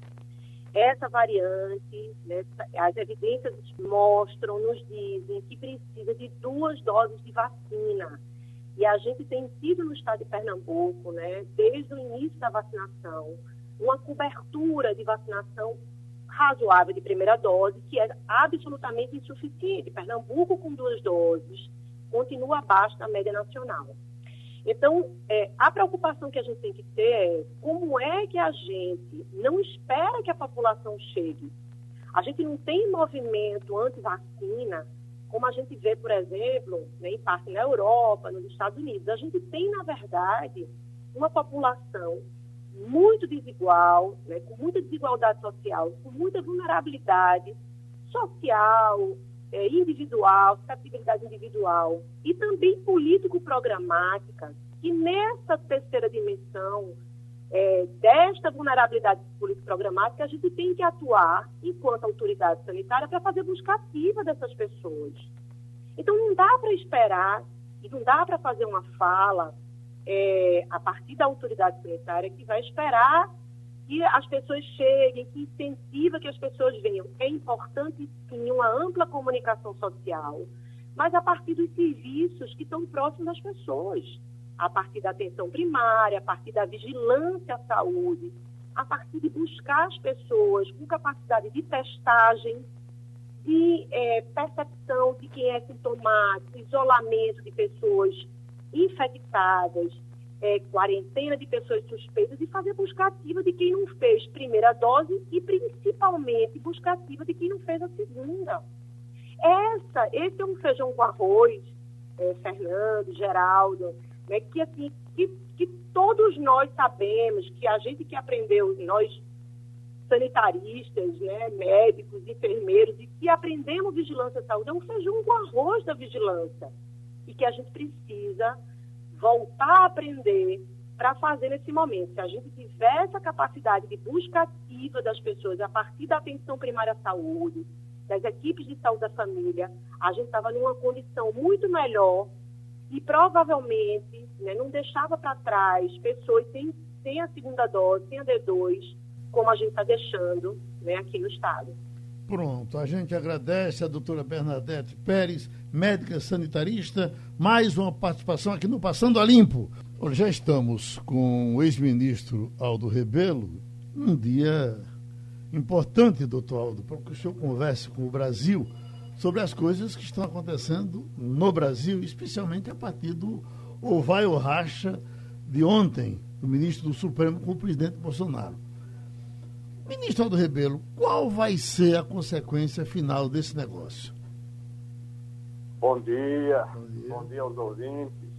Essa variante, né, as evidências mostram, nos dizem que precisa de duas doses de vacina. E a gente tem tido no estado de Pernambuco, né, desde o início da vacinação, uma cobertura de vacinação razoável de primeira dose, que é absolutamente insuficiente. Pernambuco, com duas doses, continua abaixo da média nacional. Então, é, a preocupação que a gente tem que ter é como é que a gente não espera que a população chegue. A gente não tem movimento anti-vacina como a gente vê, por exemplo, né, em parte na Europa, nos Estados Unidos. A gente tem, na verdade, uma população muito desigual, né, com muita desigualdade social, com muita vulnerabilidade social, é, individual, suscetibilidade individual e também político-programática, que nessa terceira dimensão é, desta vulnerabilidade político-programática, a gente tem que atuar enquanto autoridade sanitária para fazer busca ativa dessas pessoas. Então, não dá para esperar E não dá para fazer uma fala é, a partir da autoridade sanitária que vai esperar que as pessoas cheguem, que incentiva que as pessoas venham. É importante, sim, uma ampla comunicação social, mas a partir dos serviços que estão próximos das pessoas, a partir da atenção primária, a partir da vigilância à saúde, a partir de buscar as pessoas com capacidade de testagem, de é, percepção de quem é sintomático, isolamento de pessoas infectadas, é, quarentena de pessoas suspeitas e fazer busca ativa de quem não fez primeira dose e principalmente busca ativa de quem não fez a segunda. Essa, esse é um feijão com arroz, é, Fernando, Geraldo, né, que assim, que, que todos nós sabemos, que a gente que aprendeu, nós sanitaristas, né, médicos, enfermeiros, e que aprendemos vigilância à saúde, é um feijão com arroz da vigilância. E que a gente precisa voltar a aprender para fazer nesse momento. Se a gente tiver essa capacidade de busca ativa das pessoas a partir da atenção primária à saúde, das equipes de saúde da família, a gente estava numa condição muito melhor e provavelmente né, não deixava para trás pessoas sem, sem a segunda dose, sem a D2, como a gente está deixando né, aqui no Estado. Pronto, a gente agradece a doutora Bernadette Pérez, médica sanitarista, mais uma participação aqui no Passando a Limpo. Já estamos com o ex-ministro Aldo Rebelo, um dia importante, doutor Aldo, para que o senhor converse com o Brasil sobre as coisas que estão acontecendo no Brasil, especialmente a partir do ou vai ou racha de ontem, do ministro do Supremo com o presidente Bolsonaro. Ministro Aldo Rebelo, qual vai ser a consequência final desse negócio? Bom dia, bom dia, bom dia aos ouvintes.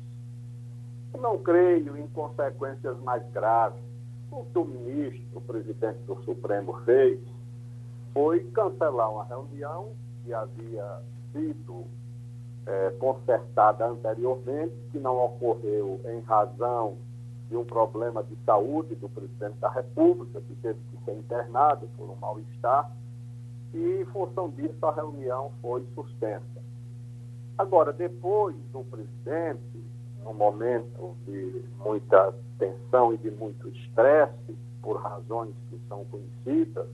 Eu não creio em consequências mais graves. O que o ministro, o presidente do Supremo fez foi cancelar uma reunião que havia sido é, consertada anteriormente, que não ocorreu em razão de um problema de saúde do presidente da República, que teve que ser internado por um mal-estar, e em função disso a reunião foi suspensa. Agora, depois do presidente, num momento de muita tensão e de muito estresse, por razões que são conhecidas,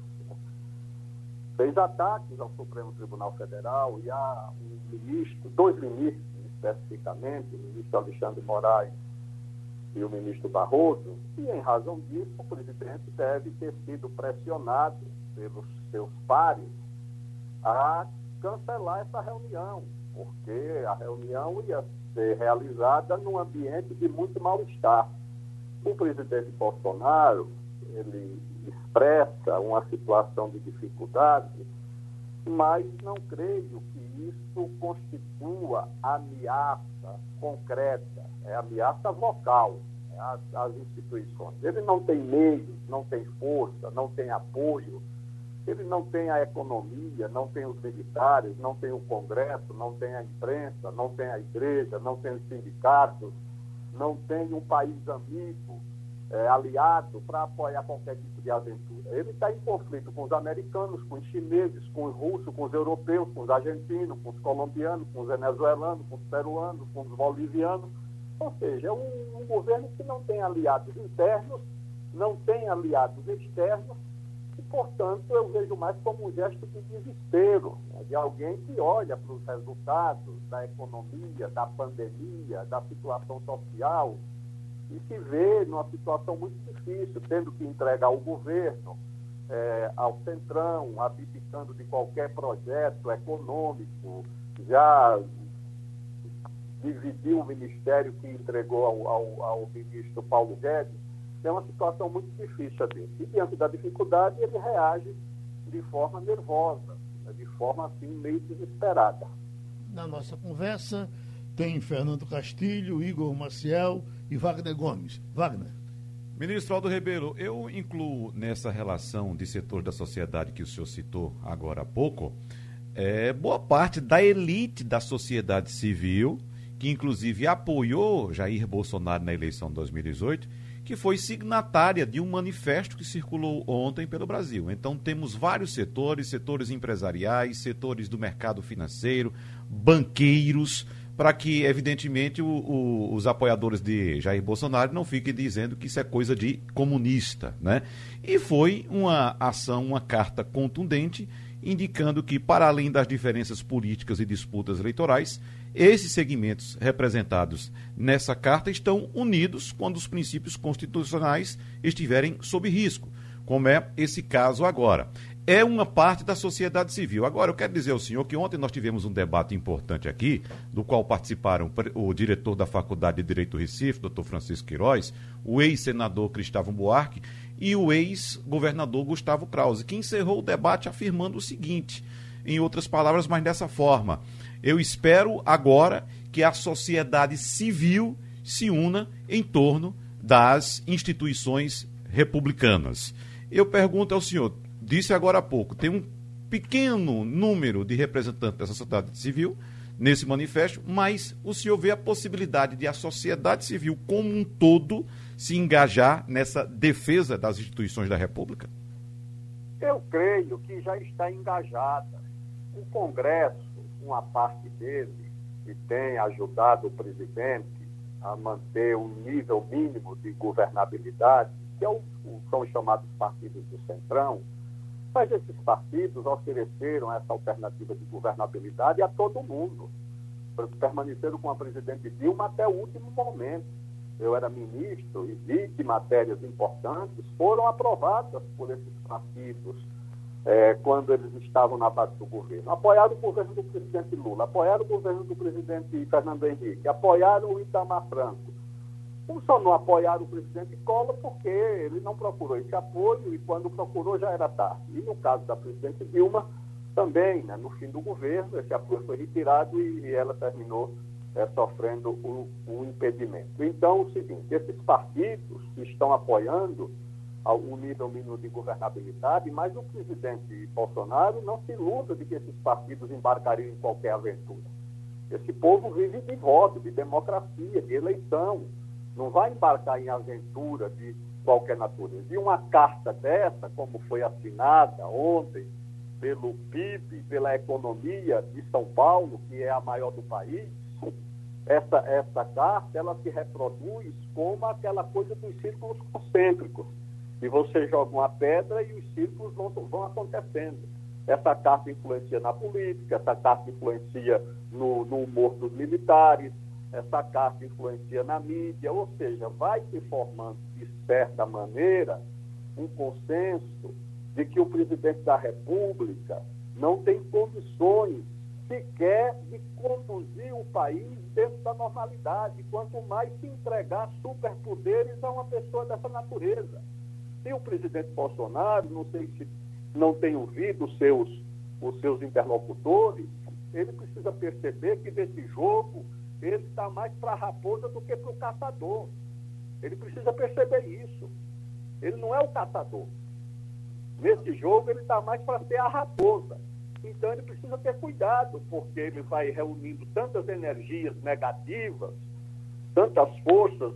fez ataques ao Supremo Tribunal Federal e a um ministro, dois ministros especificamente, o ministro Alexandre Moraes e o ministro Barroso, e em razão disso o presidente deve ter sido pressionado pelos seus pares a cancelar essa reunião, porque a reunião ia ser realizada num ambiente de muito mal-estar. O presidente Bolsonaro, ele expressa uma situação de dificuldade, mas não creio que isso constitua ameaça concreta, é ameaça vocal né, às, às instituições. Ele não tem meios, não tem força, não tem apoio, ele não tem a economia, não tem os militares, não tem o Congresso, não tem a imprensa, não tem a igreja, não tem os sindicatos, não tem um país amigo, é, aliado para apoiar qualquer tipo de aventura. Ele está em conflito com os americanos, com os chineses, com os russos, com os europeus, com os argentinos, com os colombianos, com os venezuelanos, com os peruanos, com os bolivianos. Ou seja, é um, um governo que não tem aliados internos, não tem aliados externos, e, portanto, eu vejo mais como um gesto de desespero, né, de alguém que olha para os resultados da economia, da pandemia, da situação social, e se vê numa situação muito difícil, tendo que entregar o governo é, ao centrão, abdicando de qualquer projeto econômico, já dividiu o ministério que entregou ao, ao, ao ministro Paulo Guedes, é uma situação muito difícil ali. E diante da dificuldade, ele reage de forma nervosa, né, de forma assim meio desesperada. Na nossa conversa tem Fernando Castilho, Igor Maciel, e Wagner Gomes. Wagner. Ministro Aldo Rebelo, eu incluo nessa relação de setor da sociedade que o senhor citou agora há pouco, é, boa parte da elite da sociedade civil, que inclusive apoiou Jair Bolsonaro na eleição de 2018, que foi signatária de um manifesto que circulou ontem pelo Brasil. Então temos vários setores, setores empresariais, setores do mercado financeiro, banqueiros, para que, evidentemente, o, o, os apoiadores de Jair Bolsonaro não fiquem dizendo que isso é coisa de comunista. Né? E foi uma ação, uma carta contundente, indicando que, para além das diferenças políticas e disputas eleitorais, esses segmentos representados nessa carta estão unidos quando os princípios constitucionais estiverem sob risco, como é esse caso agora é uma parte da sociedade civil. Agora, eu quero dizer ao senhor que ontem nós tivemos um debate importante aqui, do qual participaram o diretor da Faculdade de Direito do Recife, doutor Francisco Queiroz, o ex-senador Cristóvão Buarque e o ex-governador Gustavo Krause, que encerrou o debate afirmando o seguinte, em outras palavras, mas dessa forma: eu espero agora que a sociedade civil se una em torno das instituições republicanas. Eu pergunto ao senhor, disse agora há pouco, tem um pequeno número de representantes dessa sociedade civil nesse manifesto, mas o senhor vê a possibilidade de a sociedade civil como um todo se engajar nessa defesa das instituições da República? Eu creio que já está engajada. O Congresso, uma parte dele, que tem ajudado o presidente a manter um nível mínimo de governabilidade, que é são os chamados partidos do Centrão, mas esses partidos ofereceram essa alternativa de governabilidade a todo mundo. Permaneceram com a presidente Dilma até o último momento. Eu era ministro e vi que matérias importantes foram aprovadas por esses partidos é, quando eles estavam na base do governo. Apoiaram o governo do presidente Lula, apoiaram o governo do presidente Fernando Henrique, apoiaram o Itamar Franco não apoiaram o presidente Collor porque ele não procurou esse apoio e quando procurou já era tarde. E no caso da presidente Dilma, também, né, no fim do governo, esse apoio foi retirado e, e ela terminou é, sofrendo o, impedimento. Então, o seguinte, esses partidos estão apoiando o nível mínimo de governabilidade, mas o presidente Bolsonaro não se iluda de que esses partidos embarcariam em qualquer aventura. Esse povo vive de voto, de democracia, de eleição não vai embarcar em aventura de qualquer natureza. E uma carta dessa, como foi assinada ontem pelo PIB, pela economia de São Paulo, que é a maior do país, essa, essa carta ela se reproduz como aquela coisa dos círculos concêntricos. E você joga uma pedra e os círculos vão, vão acontecendo. Essa carta influencia na política, essa carta influencia no, no humor dos militares, essa carta influencia na mídia, ou seja, vai se formando, de certa maneira, um consenso de que o presidente da República não tem condições sequer de conduzir o país dentro da normalidade, quanto mais se entregar superpoderes a uma pessoa dessa natureza. E o presidente Bolsonaro, não sei se não tem ouvido os seus, os seus interlocutores, ele precisa perceber que desse jogo ele está mais para a raposa do que para o caçador. Ele precisa perceber isso. Ele não é o caçador. Nesse jogo, ele está mais para ser a raposa. Então, ele precisa ter cuidado, porque ele vai reunindo tantas energias negativas, tantas forças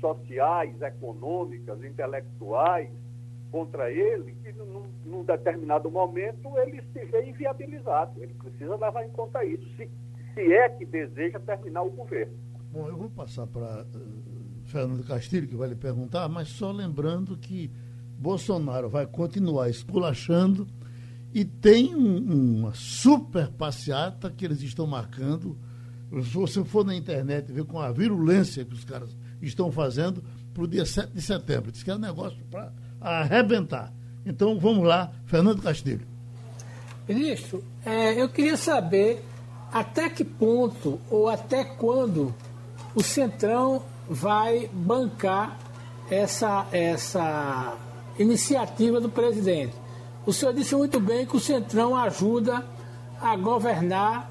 sociais, econômicas, intelectuais contra ele, que num, num determinado momento ele se vê inviabilizado. Ele precisa levar em conta isso. Se se é que deseja terminar o governo. Bom, eu vou passar para uh, Fernando Castilho, que vai lhe perguntar, mas só lembrando que Bolsonaro vai continuar esculachando e tem um, uma super passeata que eles estão marcando. Se você for na internet ver com a virulência que os caras estão fazendo para o dia 7 de setembro. Diz que é um negócio para arrebentar. Então vamos lá, Fernando Castilho. Ministro, é, eu queria saber até que ponto ou até quando o Centrão vai bancar essa, essa iniciativa do presidente. O senhor disse muito bem que o Centrão ajuda a governar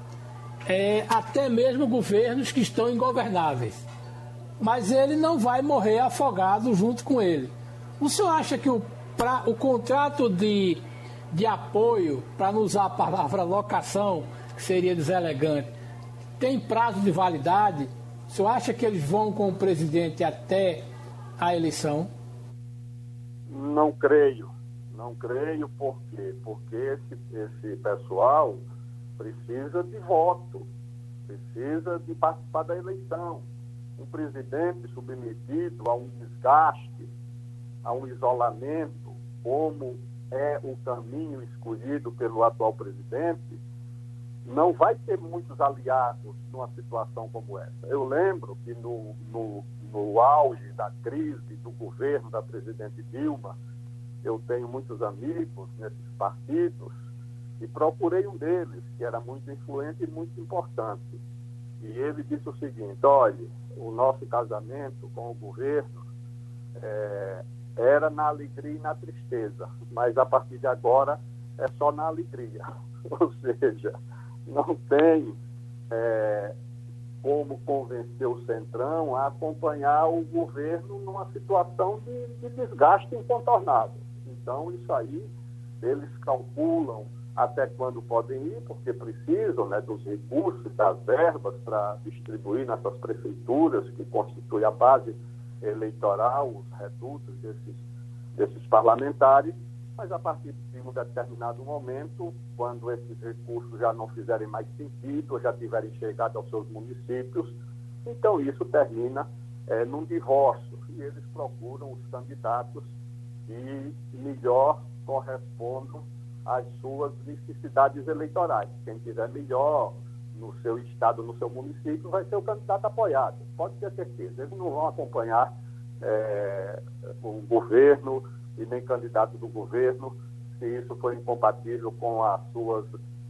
é, até mesmo governos que estão ingovernáveis. Mas ele não vai morrer afogado junto com ele. O senhor acha que o, pra, o contrato de, de apoio, para não usar a palavra locação, que seria deselegante, tem prazo de validade? O senhor acha que eles vão com o presidente até a eleição? Não creio. Não creio, por quê? Porque esse, esse pessoal precisa de voto. precisa de participar da eleição. Um presidente submetido a um desgaste, a um isolamento, como é o caminho escolhido pelo atual presidente, não vai ter muitos aliados numa situação como essa. Eu lembro que no, no, no auge da crise do governo da presidente Dilma, eu tenho muitos amigos nesses partidos e procurei um deles, que era muito influente e muito importante. E ele disse o seguinte: olha, o nosso casamento com o governo é, era na alegria e na tristeza, mas a partir de agora é só na alegria. Ou seja, não tem é, como convencer o Centrão a acompanhar o governo numa situação de, de desgaste incontornável. Então, isso aí, eles calculam até quando podem ir, porque precisam né, dos recursos, das verbas para distribuir nessas prefeituras, que constituem a base eleitoral, os redutos desses, desses parlamentares, mas a partir de um determinado momento, quando esses recursos já não fizerem mais sentido, já tiverem chegado aos seus municípios, então isso termina é, num divórcio e eles procuram os candidatos que melhor correspondam às suas necessidades eleitorais. Quem tiver melhor no seu estado, no seu município, vai ser o candidato apoiado. Pode ter certeza. Eles não vão acompanhar é, o governo e nem candidato do governo se isso for incompatível com as suas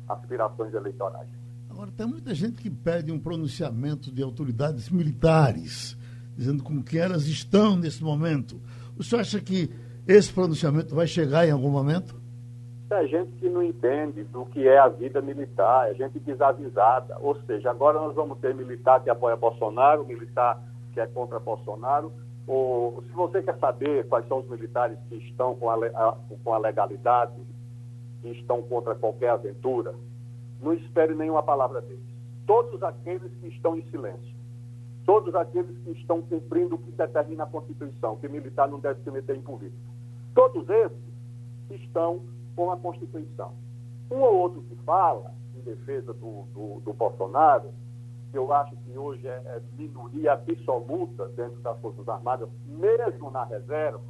aspirações eleitorais. Agora, tem muita gente que pede um pronunciamento de autoridades militares, dizendo com que elas estão nesse momento. O senhor acha que esse pronunciamento vai chegar em algum momento? É gente que não entende do que é a vida militar, é gente desavisada. Ou seja, agora nós vamos ter militar que apoia Bolsonaro, militar que é contra Bolsonaro. Se você quer saber quais são os militares que estão com a, a, com a legalidade, que estão contra qualquer aventura, não espere nenhuma palavra deles. Todos aqueles que estão em silêncio, todos aqueles que estão cumprindo o que determina a Constituição, que militar não deve se meter em política. Todos esses estão com a Constituição. Um ou outro que fala em defesa do, do, do Bolsonaro, eu acho que hoje é, é minoria absoluta dentro das Forças Armadas, mesmo na reserva,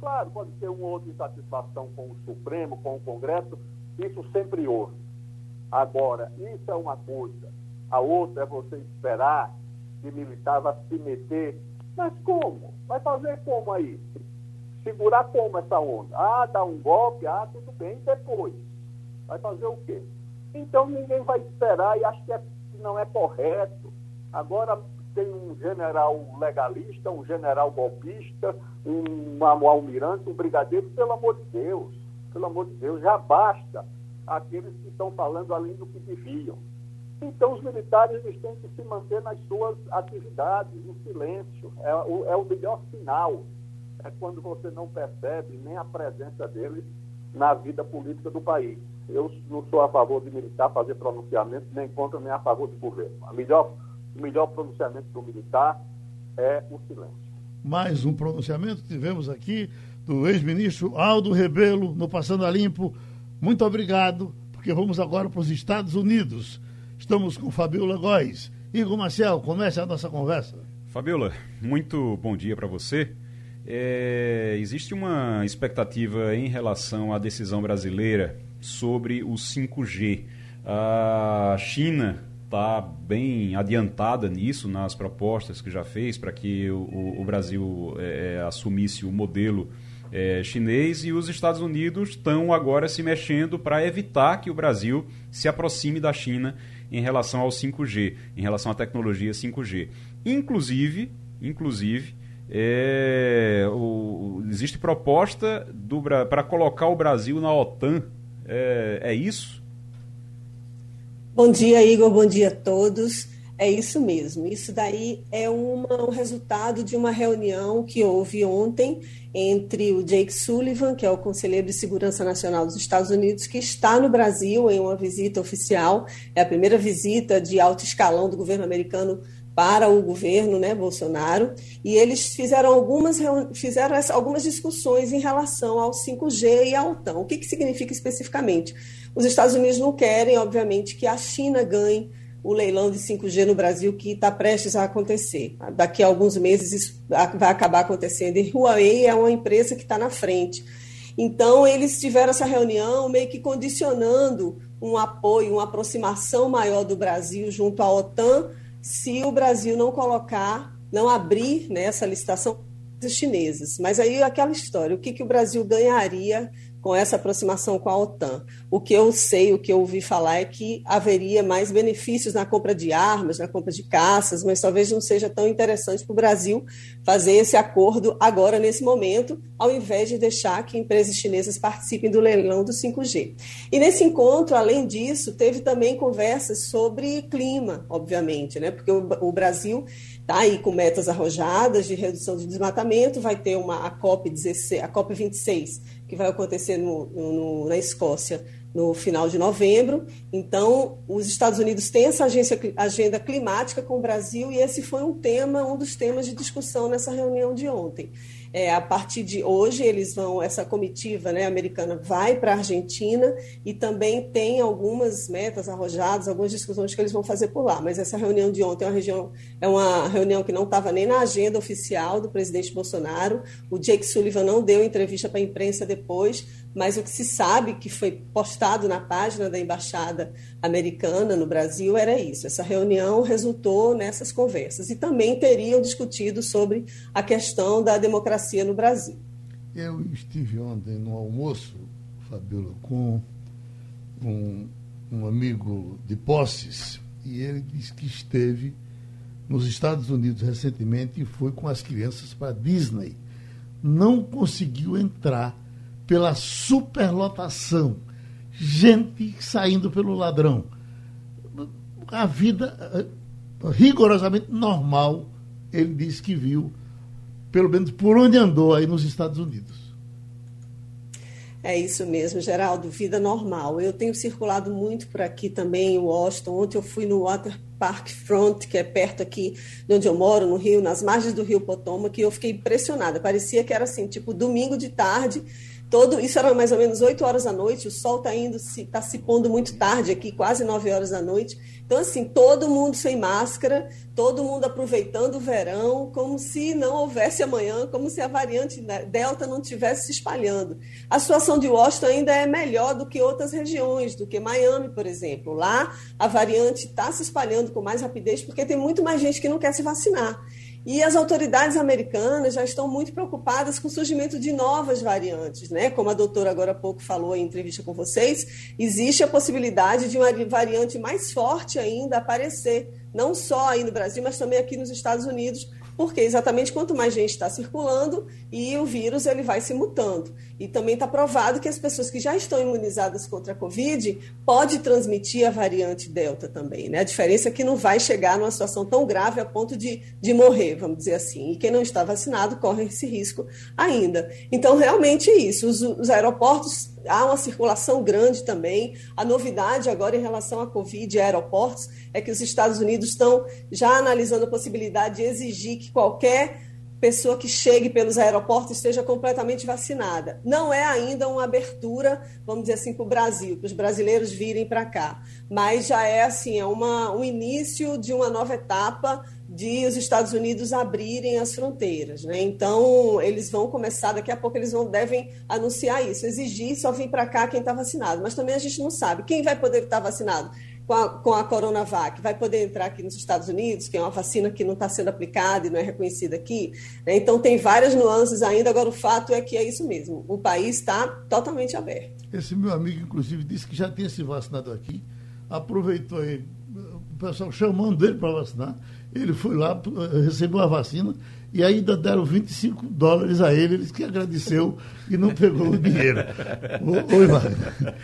claro, pode ter uma outra insatisfação com o Supremo, com o Congresso, isso sempre houve. Agora, isso é uma coisa. A outra é você esperar que militar vai se meter. Mas como? Vai fazer como aí? segurar como essa onda? Ah, dá um golpe, ah, tudo bem, depois. Vai fazer o quê? Então ninguém vai esperar e acho que, é, não é correto. Agora tem um general legalista, um general golpista, um, um almirante, um brigadeiro, pelo amor de Deus, pelo amor de Deus, já basta aqueles que estão falando além do que deviam. Então, os militares eles têm que se manter nas suas atividades, no silêncio. É o, é o melhor sinal é quando você não percebe nem a presença dele na vida política do país. Eu não sou a favor de militar fazer pronunciamento, nem contra, nem a favor do governo. A melhor, o melhor pronunciamento do militar é o silêncio. Mais um pronunciamento tivemos aqui do ex-ministro Aldo Rebelo no Passando a Limpo. Muito obrigado, porque vamos agora para os Estados Unidos. Estamos com Fabiola Góes. Igor Marcel, comece a nossa conversa. Fabiola, muito bom dia para você. É, existe uma expectativa em relação à decisão brasileira sobre o 5G. A China está bem adiantada nisso, nas propostas que já fez para que o, o Brasil é, é, assumisse o modelo é, chinês e os Estados Unidos estão agora se mexendo para evitar que o Brasil se aproxime da China em relação ao 5G, em relação à tecnologia 5G. Inclusive, inclusive é, o, existe proposta para colocar o Brasil na OTAN. É, é isso? Bom dia, Igor. Bom dia a todos. É isso mesmo. Isso daí é uma, um resultado de uma reunião que houve ontem entre o Jake Sullivan, que é o conselheiro de segurança nacional dos Estados Unidos, que está no Brasil em uma visita oficial. É a primeira visita de alto escalão do governo americano para o governo né, Bolsonaro, e eles fizeram algumas, fizeram algumas discussões em relação ao 5G e ao OTAN. O que, que significa especificamente? Os Estados Unidos não querem, obviamente, que a China ganhe o leilão de 5G no Brasil que está prestes a acontecer. Daqui a alguns meses isso vai acabar acontecendo. E Huawei é uma empresa que está na frente. Então, eles tiveram essa reunião meio que condicionando um apoio, uma aproximação maior do Brasil junto à OTAN, se o Brasil não colocar, não abrir né, essa licitação chinesas. Mas aí aquela história, o que, que o Brasil ganharia com essa aproximação com a OTAN. O que eu sei, o que eu ouvi falar é que haveria mais benefícios na compra de armas, na compra de caças, mas talvez não seja tão interessante para o Brasil fazer esse acordo agora, nesse momento, ao invés de deixar que empresas chinesas participem do leilão do 5G. E nesse encontro, além disso, teve também conversas sobre clima, obviamente, né? porque o, o Brasil está aí com metas arrojadas de redução de desmatamento, vai ter uma a COP 16, a COP 26, que vai acontecer no, no, na Escócia no final de novembro. Então, os Estados Unidos têm essa agência, agenda climática com o Brasil e esse foi um tema, um dos temas de discussão nessa reunião de ontem. É, a partir de hoje, eles vão, essa comitiva né, americana vai para a Argentina e também tem algumas metas arrojadas, algumas discussões que eles vão fazer por lá. Mas essa reunião de ontem é uma, região, é uma reunião que não estava nem na agenda oficial do presidente Bolsonaro. O Jake Sullivan não deu entrevista para a imprensa depois, mas o que se sabe que foi postado na página da embaixada americana no Brasil era isso. Essa reunião resultou nessas conversas e também teriam discutido sobre a questão da democracia no Brasil. Eu estive ontem no almoço, Fabiola, com um, um amigo de posses e ele disse que esteve nos Estados Unidos recentemente e foi com as crianças para Disney. Não conseguiu entrar pela superlotação, gente saindo pelo ladrão. A vida eh, rigorosamente normal, ele disse que viu, pelo menos por onde andou aí nos Estados Unidos. É isso mesmo, Geraldo, vida normal. Eu tenho circulado muito por aqui também, em Washington. Ontem eu fui no Water Park Front, que é perto aqui de onde eu moro, no Rio, nas margens do Rio Potomac, e eu fiquei impressionada. Parecia que era assim, tipo domingo de tarde, Todo, isso era mais ou menos 8 horas da noite, o sol está indo, está se, se pondo muito tarde aqui, quase 9 horas da noite. Então, assim, todo mundo sem máscara, todo mundo aproveitando o verão, como se não houvesse amanhã, como se a variante Delta não tivesse se espalhando. A situação de Washington ainda é melhor do que outras regiões, do que Miami, por exemplo. Lá, a variante está se espalhando com mais rapidez porque tem muito mais gente que não quer se vacinar. E as autoridades americanas já estão muito preocupadas com o surgimento de novas variantes, né? Como a doutora agora há pouco falou em entrevista com vocês, existe a possibilidade de uma variante mais forte ainda aparecer, não só aí no Brasil, mas também aqui nos Estados Unidos, porque exatamente quanto mais gente está circulando e o vírus ele vai se mutando. E também está provado que as pessoas que já estão imunizadas contra a Covid pode transmitir a variante Delta também. Né? A diferença é que não vai chegar numa situação tão grave a ponto de, de morrer, vamos dizer assim. E quem não está vacinado corre esse risco ainda. Então, realmente é isso. Os, os aeroportos há uma circulação grande também. A novidade agora em relação à Covid e aeroportos é que os Estados Unidos estão já analisando a possibilidade de exigir que qualquer pessoa que chegue pelos aeroportos esteja completamente vacinada. Não é ainda uma abertura, vamos dizer assim, para o Brasil, para os brasileiros virem para cá, mas já é assim, é uma, um início de uma nova etapa de os Estados Unidos abrirem as fronteiras, né? Então eles vão começar daqui a pouco eles vão devem anunciar isso, exigir só vir para cá quem está vacinado, mas também a gente não sabe quem vai poder estar tá vacinado com a, com a Coronavac, vai poder entrar aqui nos Estados Unidos, que é uma vacina que não está sendo aplicada e não é reconhecida aqui. Né? Então tem várias nuances ainda. Agora o fato é que é isso mesmo, o país está totalmente aberto. Esse meu amigo inclusive disse que já tinha se vacinado aqui, aproveitou aí o pessoal chamando ele para vacinar ele foi lá, recebeu a vacina e ainda deram 25 dólares a ele. Ele que agradeceu e não pegou o dinheiro. Oi, Wagner.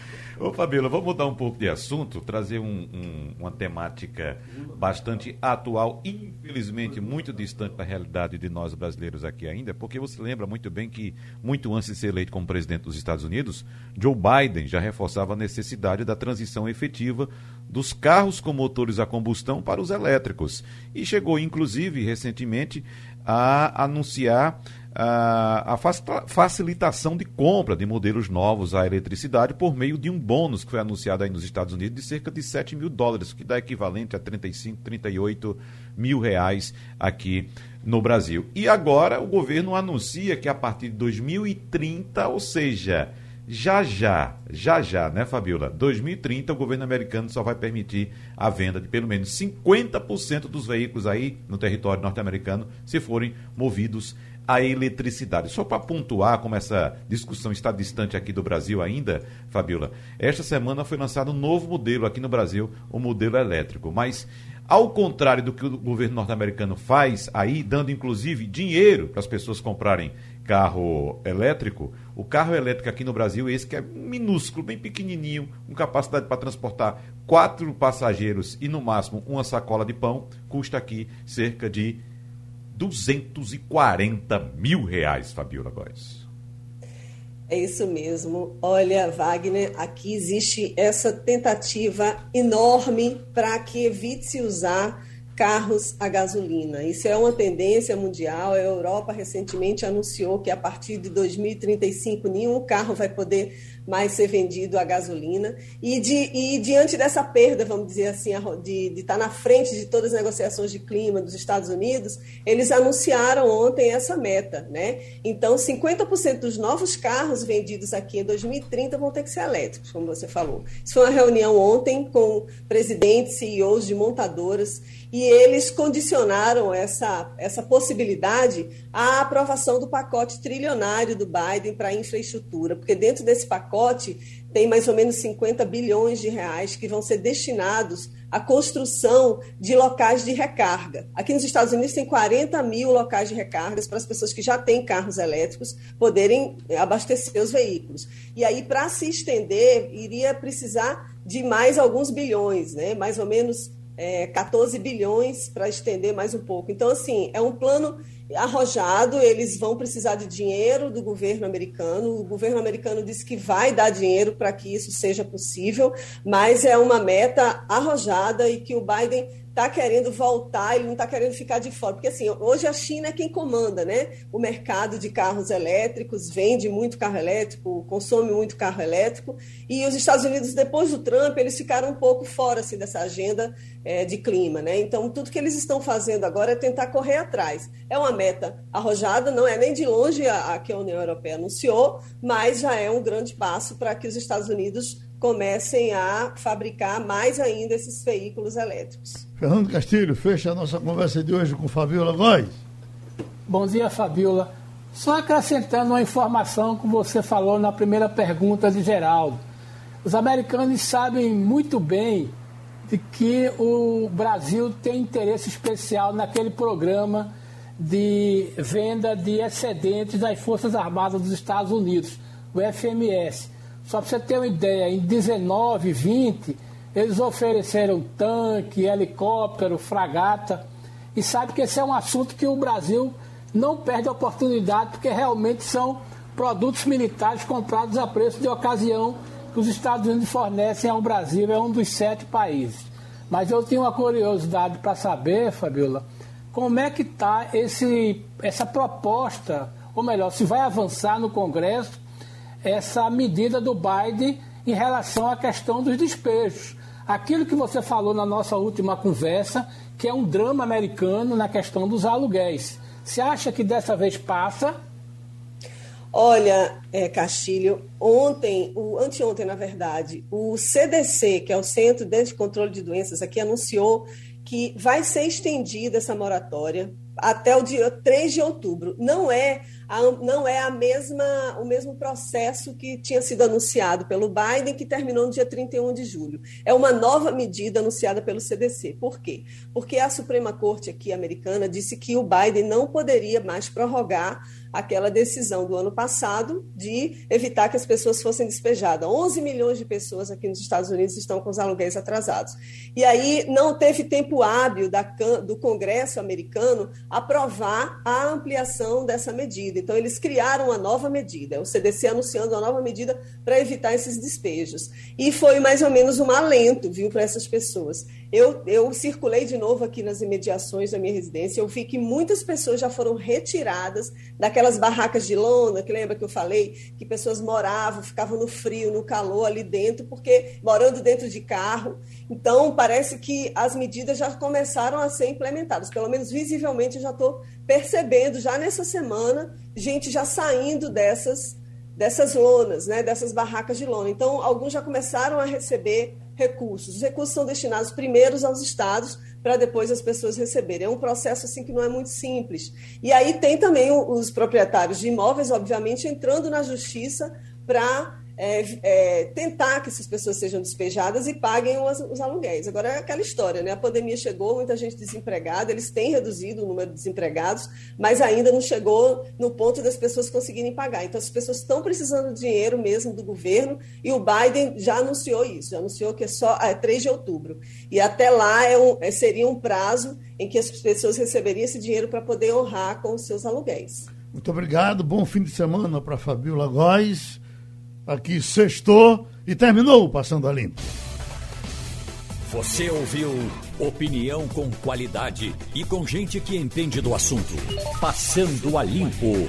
Ô, Fabíola, vamos mudar um pouco de assunto, trazer um, um, uma temática bastante atual, infelizmente muito distante da realidade de nós brasileiros aqui ainda, porque você lembra muito bem que, muito antes de ser eleito como presidente dos Estados Unidos, Joe Biden já reforçava a necessidade da transição efetiva dos carros com motores a combustão para os elétricos. E chegou, inclusive, recentemente, a anunciar a facilitação de compra de modelos novos à eletricidade por meio de um bônus que foi anunciado aí nos Estados Unidos de cerca de 7 mil dólares, que dá equivalente a 35, 38 mil reais aqui no Brasil. E agora o governo anuncia que a partir de 2030, ou seja, já já, já já, né, Fabiola? 2030 o governo americano só vai permitir a venda de pelo menos 50% dos veículos aí no território norte-americano se forem movidos a eletricidade. Só para pontuar como essa discussão está distante aqui do Brasil ainda, Fabiola, esta semana foi lançado um novo modelo aqui no Brasil, o modelo elétrico. Mas, ao contrário do que o governo norte-americano faz aí, dando inclusive dinheiro para as pessoas comprarem carro elétrico, o carro elétrico aqui no Brasil, esse que é minúsculo, bem pequenininho, com capacidade para transportar quatro passageiros e no máximo uma sacola de pão, custa aqui cerca de 240 mil reais, Fabiola Góes. É isso mesmo. Olha, Wagner, aqui existe essa tentativa enorme para que evite-se usar carros a gasolina. Isso é uma tendência mundial. A Europa recentemente anunciou que a partir de 2035 nenhum carro vai poder mais ser vendido a gasolina. E, de, e diante dessa perda, vamos dizer assim, de, de estar na frente de todas as negociações de clima dos Estados Unidos, eles anunciaram ontem essa meta. Né? Então, 50% dos novos carros vendidos aqui em 2030 vão ter que ser elétricos, como você falou. Isso foi uma reunião ontem com presidentes, CEOs de montadoras e eles condicionaram essa, essa possibilidade à aprovação do pacote trilionário do Biden para infraestrutura, porque dentro desse pacote tem mais ou menos 50 bilhões de reais que vão ser destinados à construção de locais de recarga. Aqui nos Estados Unidos tem 40 mil locais de recargas para as pessoas que já têm carros elétricos poderem abastecer os veículos. E aí, para se estender, iria precisar de mais alguns bilhões, né? mais ou menos é, 14 bilhões para estender mais um pouco. Então, assim, é um plano arrojado, eles vão precisar de dinheiro do governo americano. O governo americano disse que vai dar dinheiro para que isso seja possível, mas é uma meta arrojada e que o Biden está querendo voltar, ele não está querendo ficar de fora. Porque assim, hoje a China é quem comanda, né? O mercado de carros elétricos, vende muito carro elétrico, consome muito carro elétrico. E os Estados Unidos, depois do Trump, eles ficaram um pouco fora assim, dessa agenda é, de clima, né? Então, tudo que eles estão fazendo agora é tentar correr atrás. É uma meta arrojada, não é nem de longe a, a que a União Europeia anunciou, mas já é um grande passo para que os Estados Unidos comecem a fabricar mais ainda esses veículos elétricos. Fernando Castilho, fecha a nossa conversa de hoje com Fabiola Góes. Bom dia, Fabiola. Só acrescentando uma informação que você falou na primeira pergunta de Geraldo. Os americanos sabem muito bem de que o Brasil tem interesse especial naquele programa de venda de excedentes das Forças Armadas dos Estados Unidos, o FMS só para você ter uma ideia, em 19, 20, eles ofereceram tanque, helicóptero, fragata. E sabe que esse é um assunto que o Brasil não perde a oportunidade, porque realmente são produtos militares comprados a preço de ocasião que os Estados Unidos fornecem ao Brasil, é um dos sete países. Mas eu tenho uma curiosidade para saber, Fabiola, como é que está essa proposta, ou melhor, se vai avançar no Congresso essa medida do Biden em relação à questão dos despejos. Aquilo que você falou na nossa última conversa, que é um drama americano na questão dos aluguéis. Você acha que dessa vez passa? Olha, é, Castilho, ontem, o, anteontem, na verdade, o CDC, que é o Centro de Controle de Doenças, aqui anunciou que vai ser estendida essa moratória até o dia 3 de outubro. Não é não é a mesma, o mesmo processo que tinha sido anunciado pelo Biden, que terminou no dia 31 de julho. É uma nova medida anunciada pelo CDC. Por quê? Porque a Suprema Corte aqui americana disse que o Biden não poderia mais prorrogar aquela decisão do ano passado de evitar que as pessoas fossem despejadas. 11 milhões de pessoas aqui nos Estados Unidos estão com os aluguéis atrasados. E aí não teve tempo hábil da, do Congresso americano aprovar a ampliação dessa medida. Então, eles criaram uma nova medida, o CDC anunciando uma nova medida para evitar esses despejos. E foi mais ou menos um alento, viu, para essas pessoas. Eu, eu circulei de novo aqui nas imediações da minha residência, eu vi que muitas pessoas já foram retiradas daquelas barracas de lona, que lembra que eu falei que pessoas moravam, ficavam no frio, no calor ali dentro, porque morando dentro de carro. Então, parece que as medidas já começaram a ser implementadas, pelo menos visivelmente eu já estou percebendo, já nessa semana, gente já saindo dessas dessas lonas, né, dessas barracas de lona. Então, alguns já começaram a receber recursos. Os recursos são destinados primeiros aos estados para depois as pessoas receberem. É um processo assim que não é muito simples. E aí tem também os proprietários de imóveis, obviamente, entrando na justiça para é, é, tentar que essas pessoas sejam despejadas e paguem os, os, aluguéis. Agora é aquela história, né? A pandemia chegou, muita gente desempregada, eles têm reduzido o número de desempregados, mas ainda não chegou no ponto das pessoas conseguirem pagar. Então as pessoas estão precisando de dinheiro mesmo do governo e o Biden já anunciou isso, já anunciou que é só é 3 de outubro. E até lá é um, é, seria um prazo em que as pessoas receberiam esse dinheiro para poder honrar com os seus aluguéis. Muito obrigado, bom fim de semana para Fabiola Góes aqui sextou e terminou Passando a Limpo. Você ouviu opinião com qualidade e com gente que entende do assunto. Passando a Limpo.